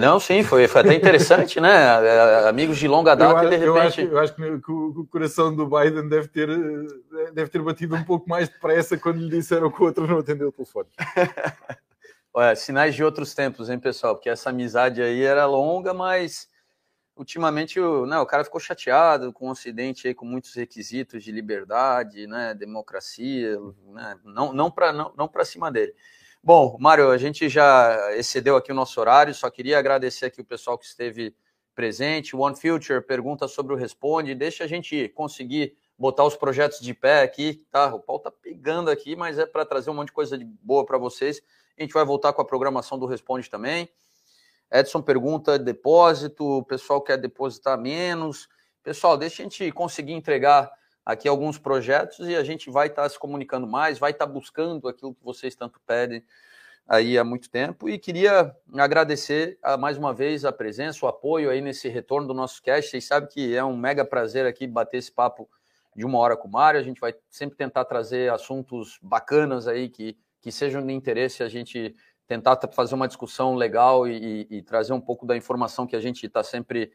[SPEAKER 1] Não, sim, foi, foi até interessante, né? Amigos de longa data, eu, de repente.
[SPEAKER 2] Eu acho, eu acho que, que, o, coração do Biden deve ter, deve ter batido um pouco mais depressa quando lhe disseram que o outro não atendeu o telefone.
[SPEAKER 1] Olha, sinais de outros tempos, hein, pessoal? Porque essa amizade aí era longa, mas ultimamente o, né, o cara ficou chateado com o Ocidente aí, com muitos requisitos de liberdade, né, democracia, né, não, não para não, não cima dele. Bom, Mário, a gente já excedeu aqui o nosso horário, só queria agradecer aqui o pessoal que esteve presente. One Future pergunta sobre o Responde, deixa a gente conseguir botar os projetos de pé aqui, tá? O pau tá pegando aqui, mas é para trazer um monte de coisa de boa para vocês. A gente vai voltar com a programação do Responde também. Edson pergunta depósito, o pessoal quer depositar menos. Pessoal, deixa a gente conseguir entregar aqui alguns projetos e a gente vai estar tá se comunicando mais, vai estar tá buscando aquilo que vocês tanto pedem aí há muito tempo. E queria agradecer a, mais uma vez a presença, o apoio aí nesse retorno do nosso cast. Vocês sabem que é um mega prazer aqui bater esse papo de uma hora com o Mário. A gente vai sempre tentar trazer assuntos bacanas aí que, que sejam de interesse a gente tentar fazer uma discussão legal e, e, trazer um pouco da informação que a gente está sempre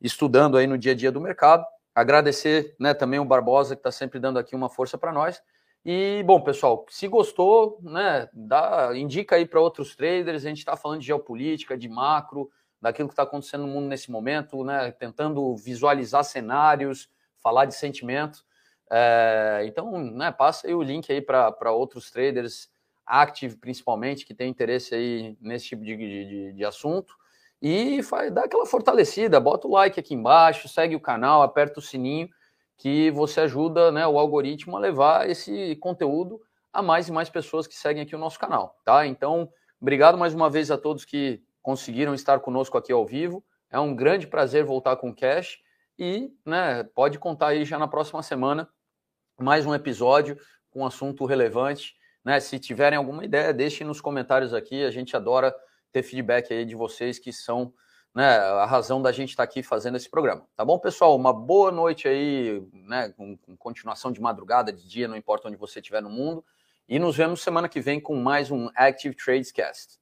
[SPEAKER 1] estudando aí no dia a dia do mercado. Agradecer né, também o Barbosa, que está sempre dando aqui uma força para nós. E, bom, pessoal, se gostou, né, dá, indica aí para outros traders. A gente está falando de geopolítica, de macro, daquilo que está acontecendo no mundo nesse momento, né, tentando visualizar cenários, falar de sentimento. É, então, né, passa aí o link aí para outros traders Active, principalmente, que tem interesse aí nesse tipo de, de, de assunto. E faz, dá aquela fortalecida, bota o like aqui embaixo, segue o canal, aperta o sininho, que você ajuda né, o algoritmo a levar esse conteúdo a mais e mais pessoas que seguem aqui o nosso canal, tá? Então, obrigado mais uma vez a todos que conseguiram estar conosco aqui ao vivo. É um grande prazer voltar com o Cash e né, pode contar aí já na próxima semana mais um episódio com um assunto relevante né? Se tiverem alguma ideia, deixem nos comentários aqui. A gente adora ter feedback aí de vocês que são né, a razão da gente estar aqui fazendo esse programa. Tá bom, pessoal? Uma boa noite aí, né? Com, com continuação de madrugada, de dia, não importa onde você estiver no mundo. E nos vemos semana que vem com mais um Active Trades Cast.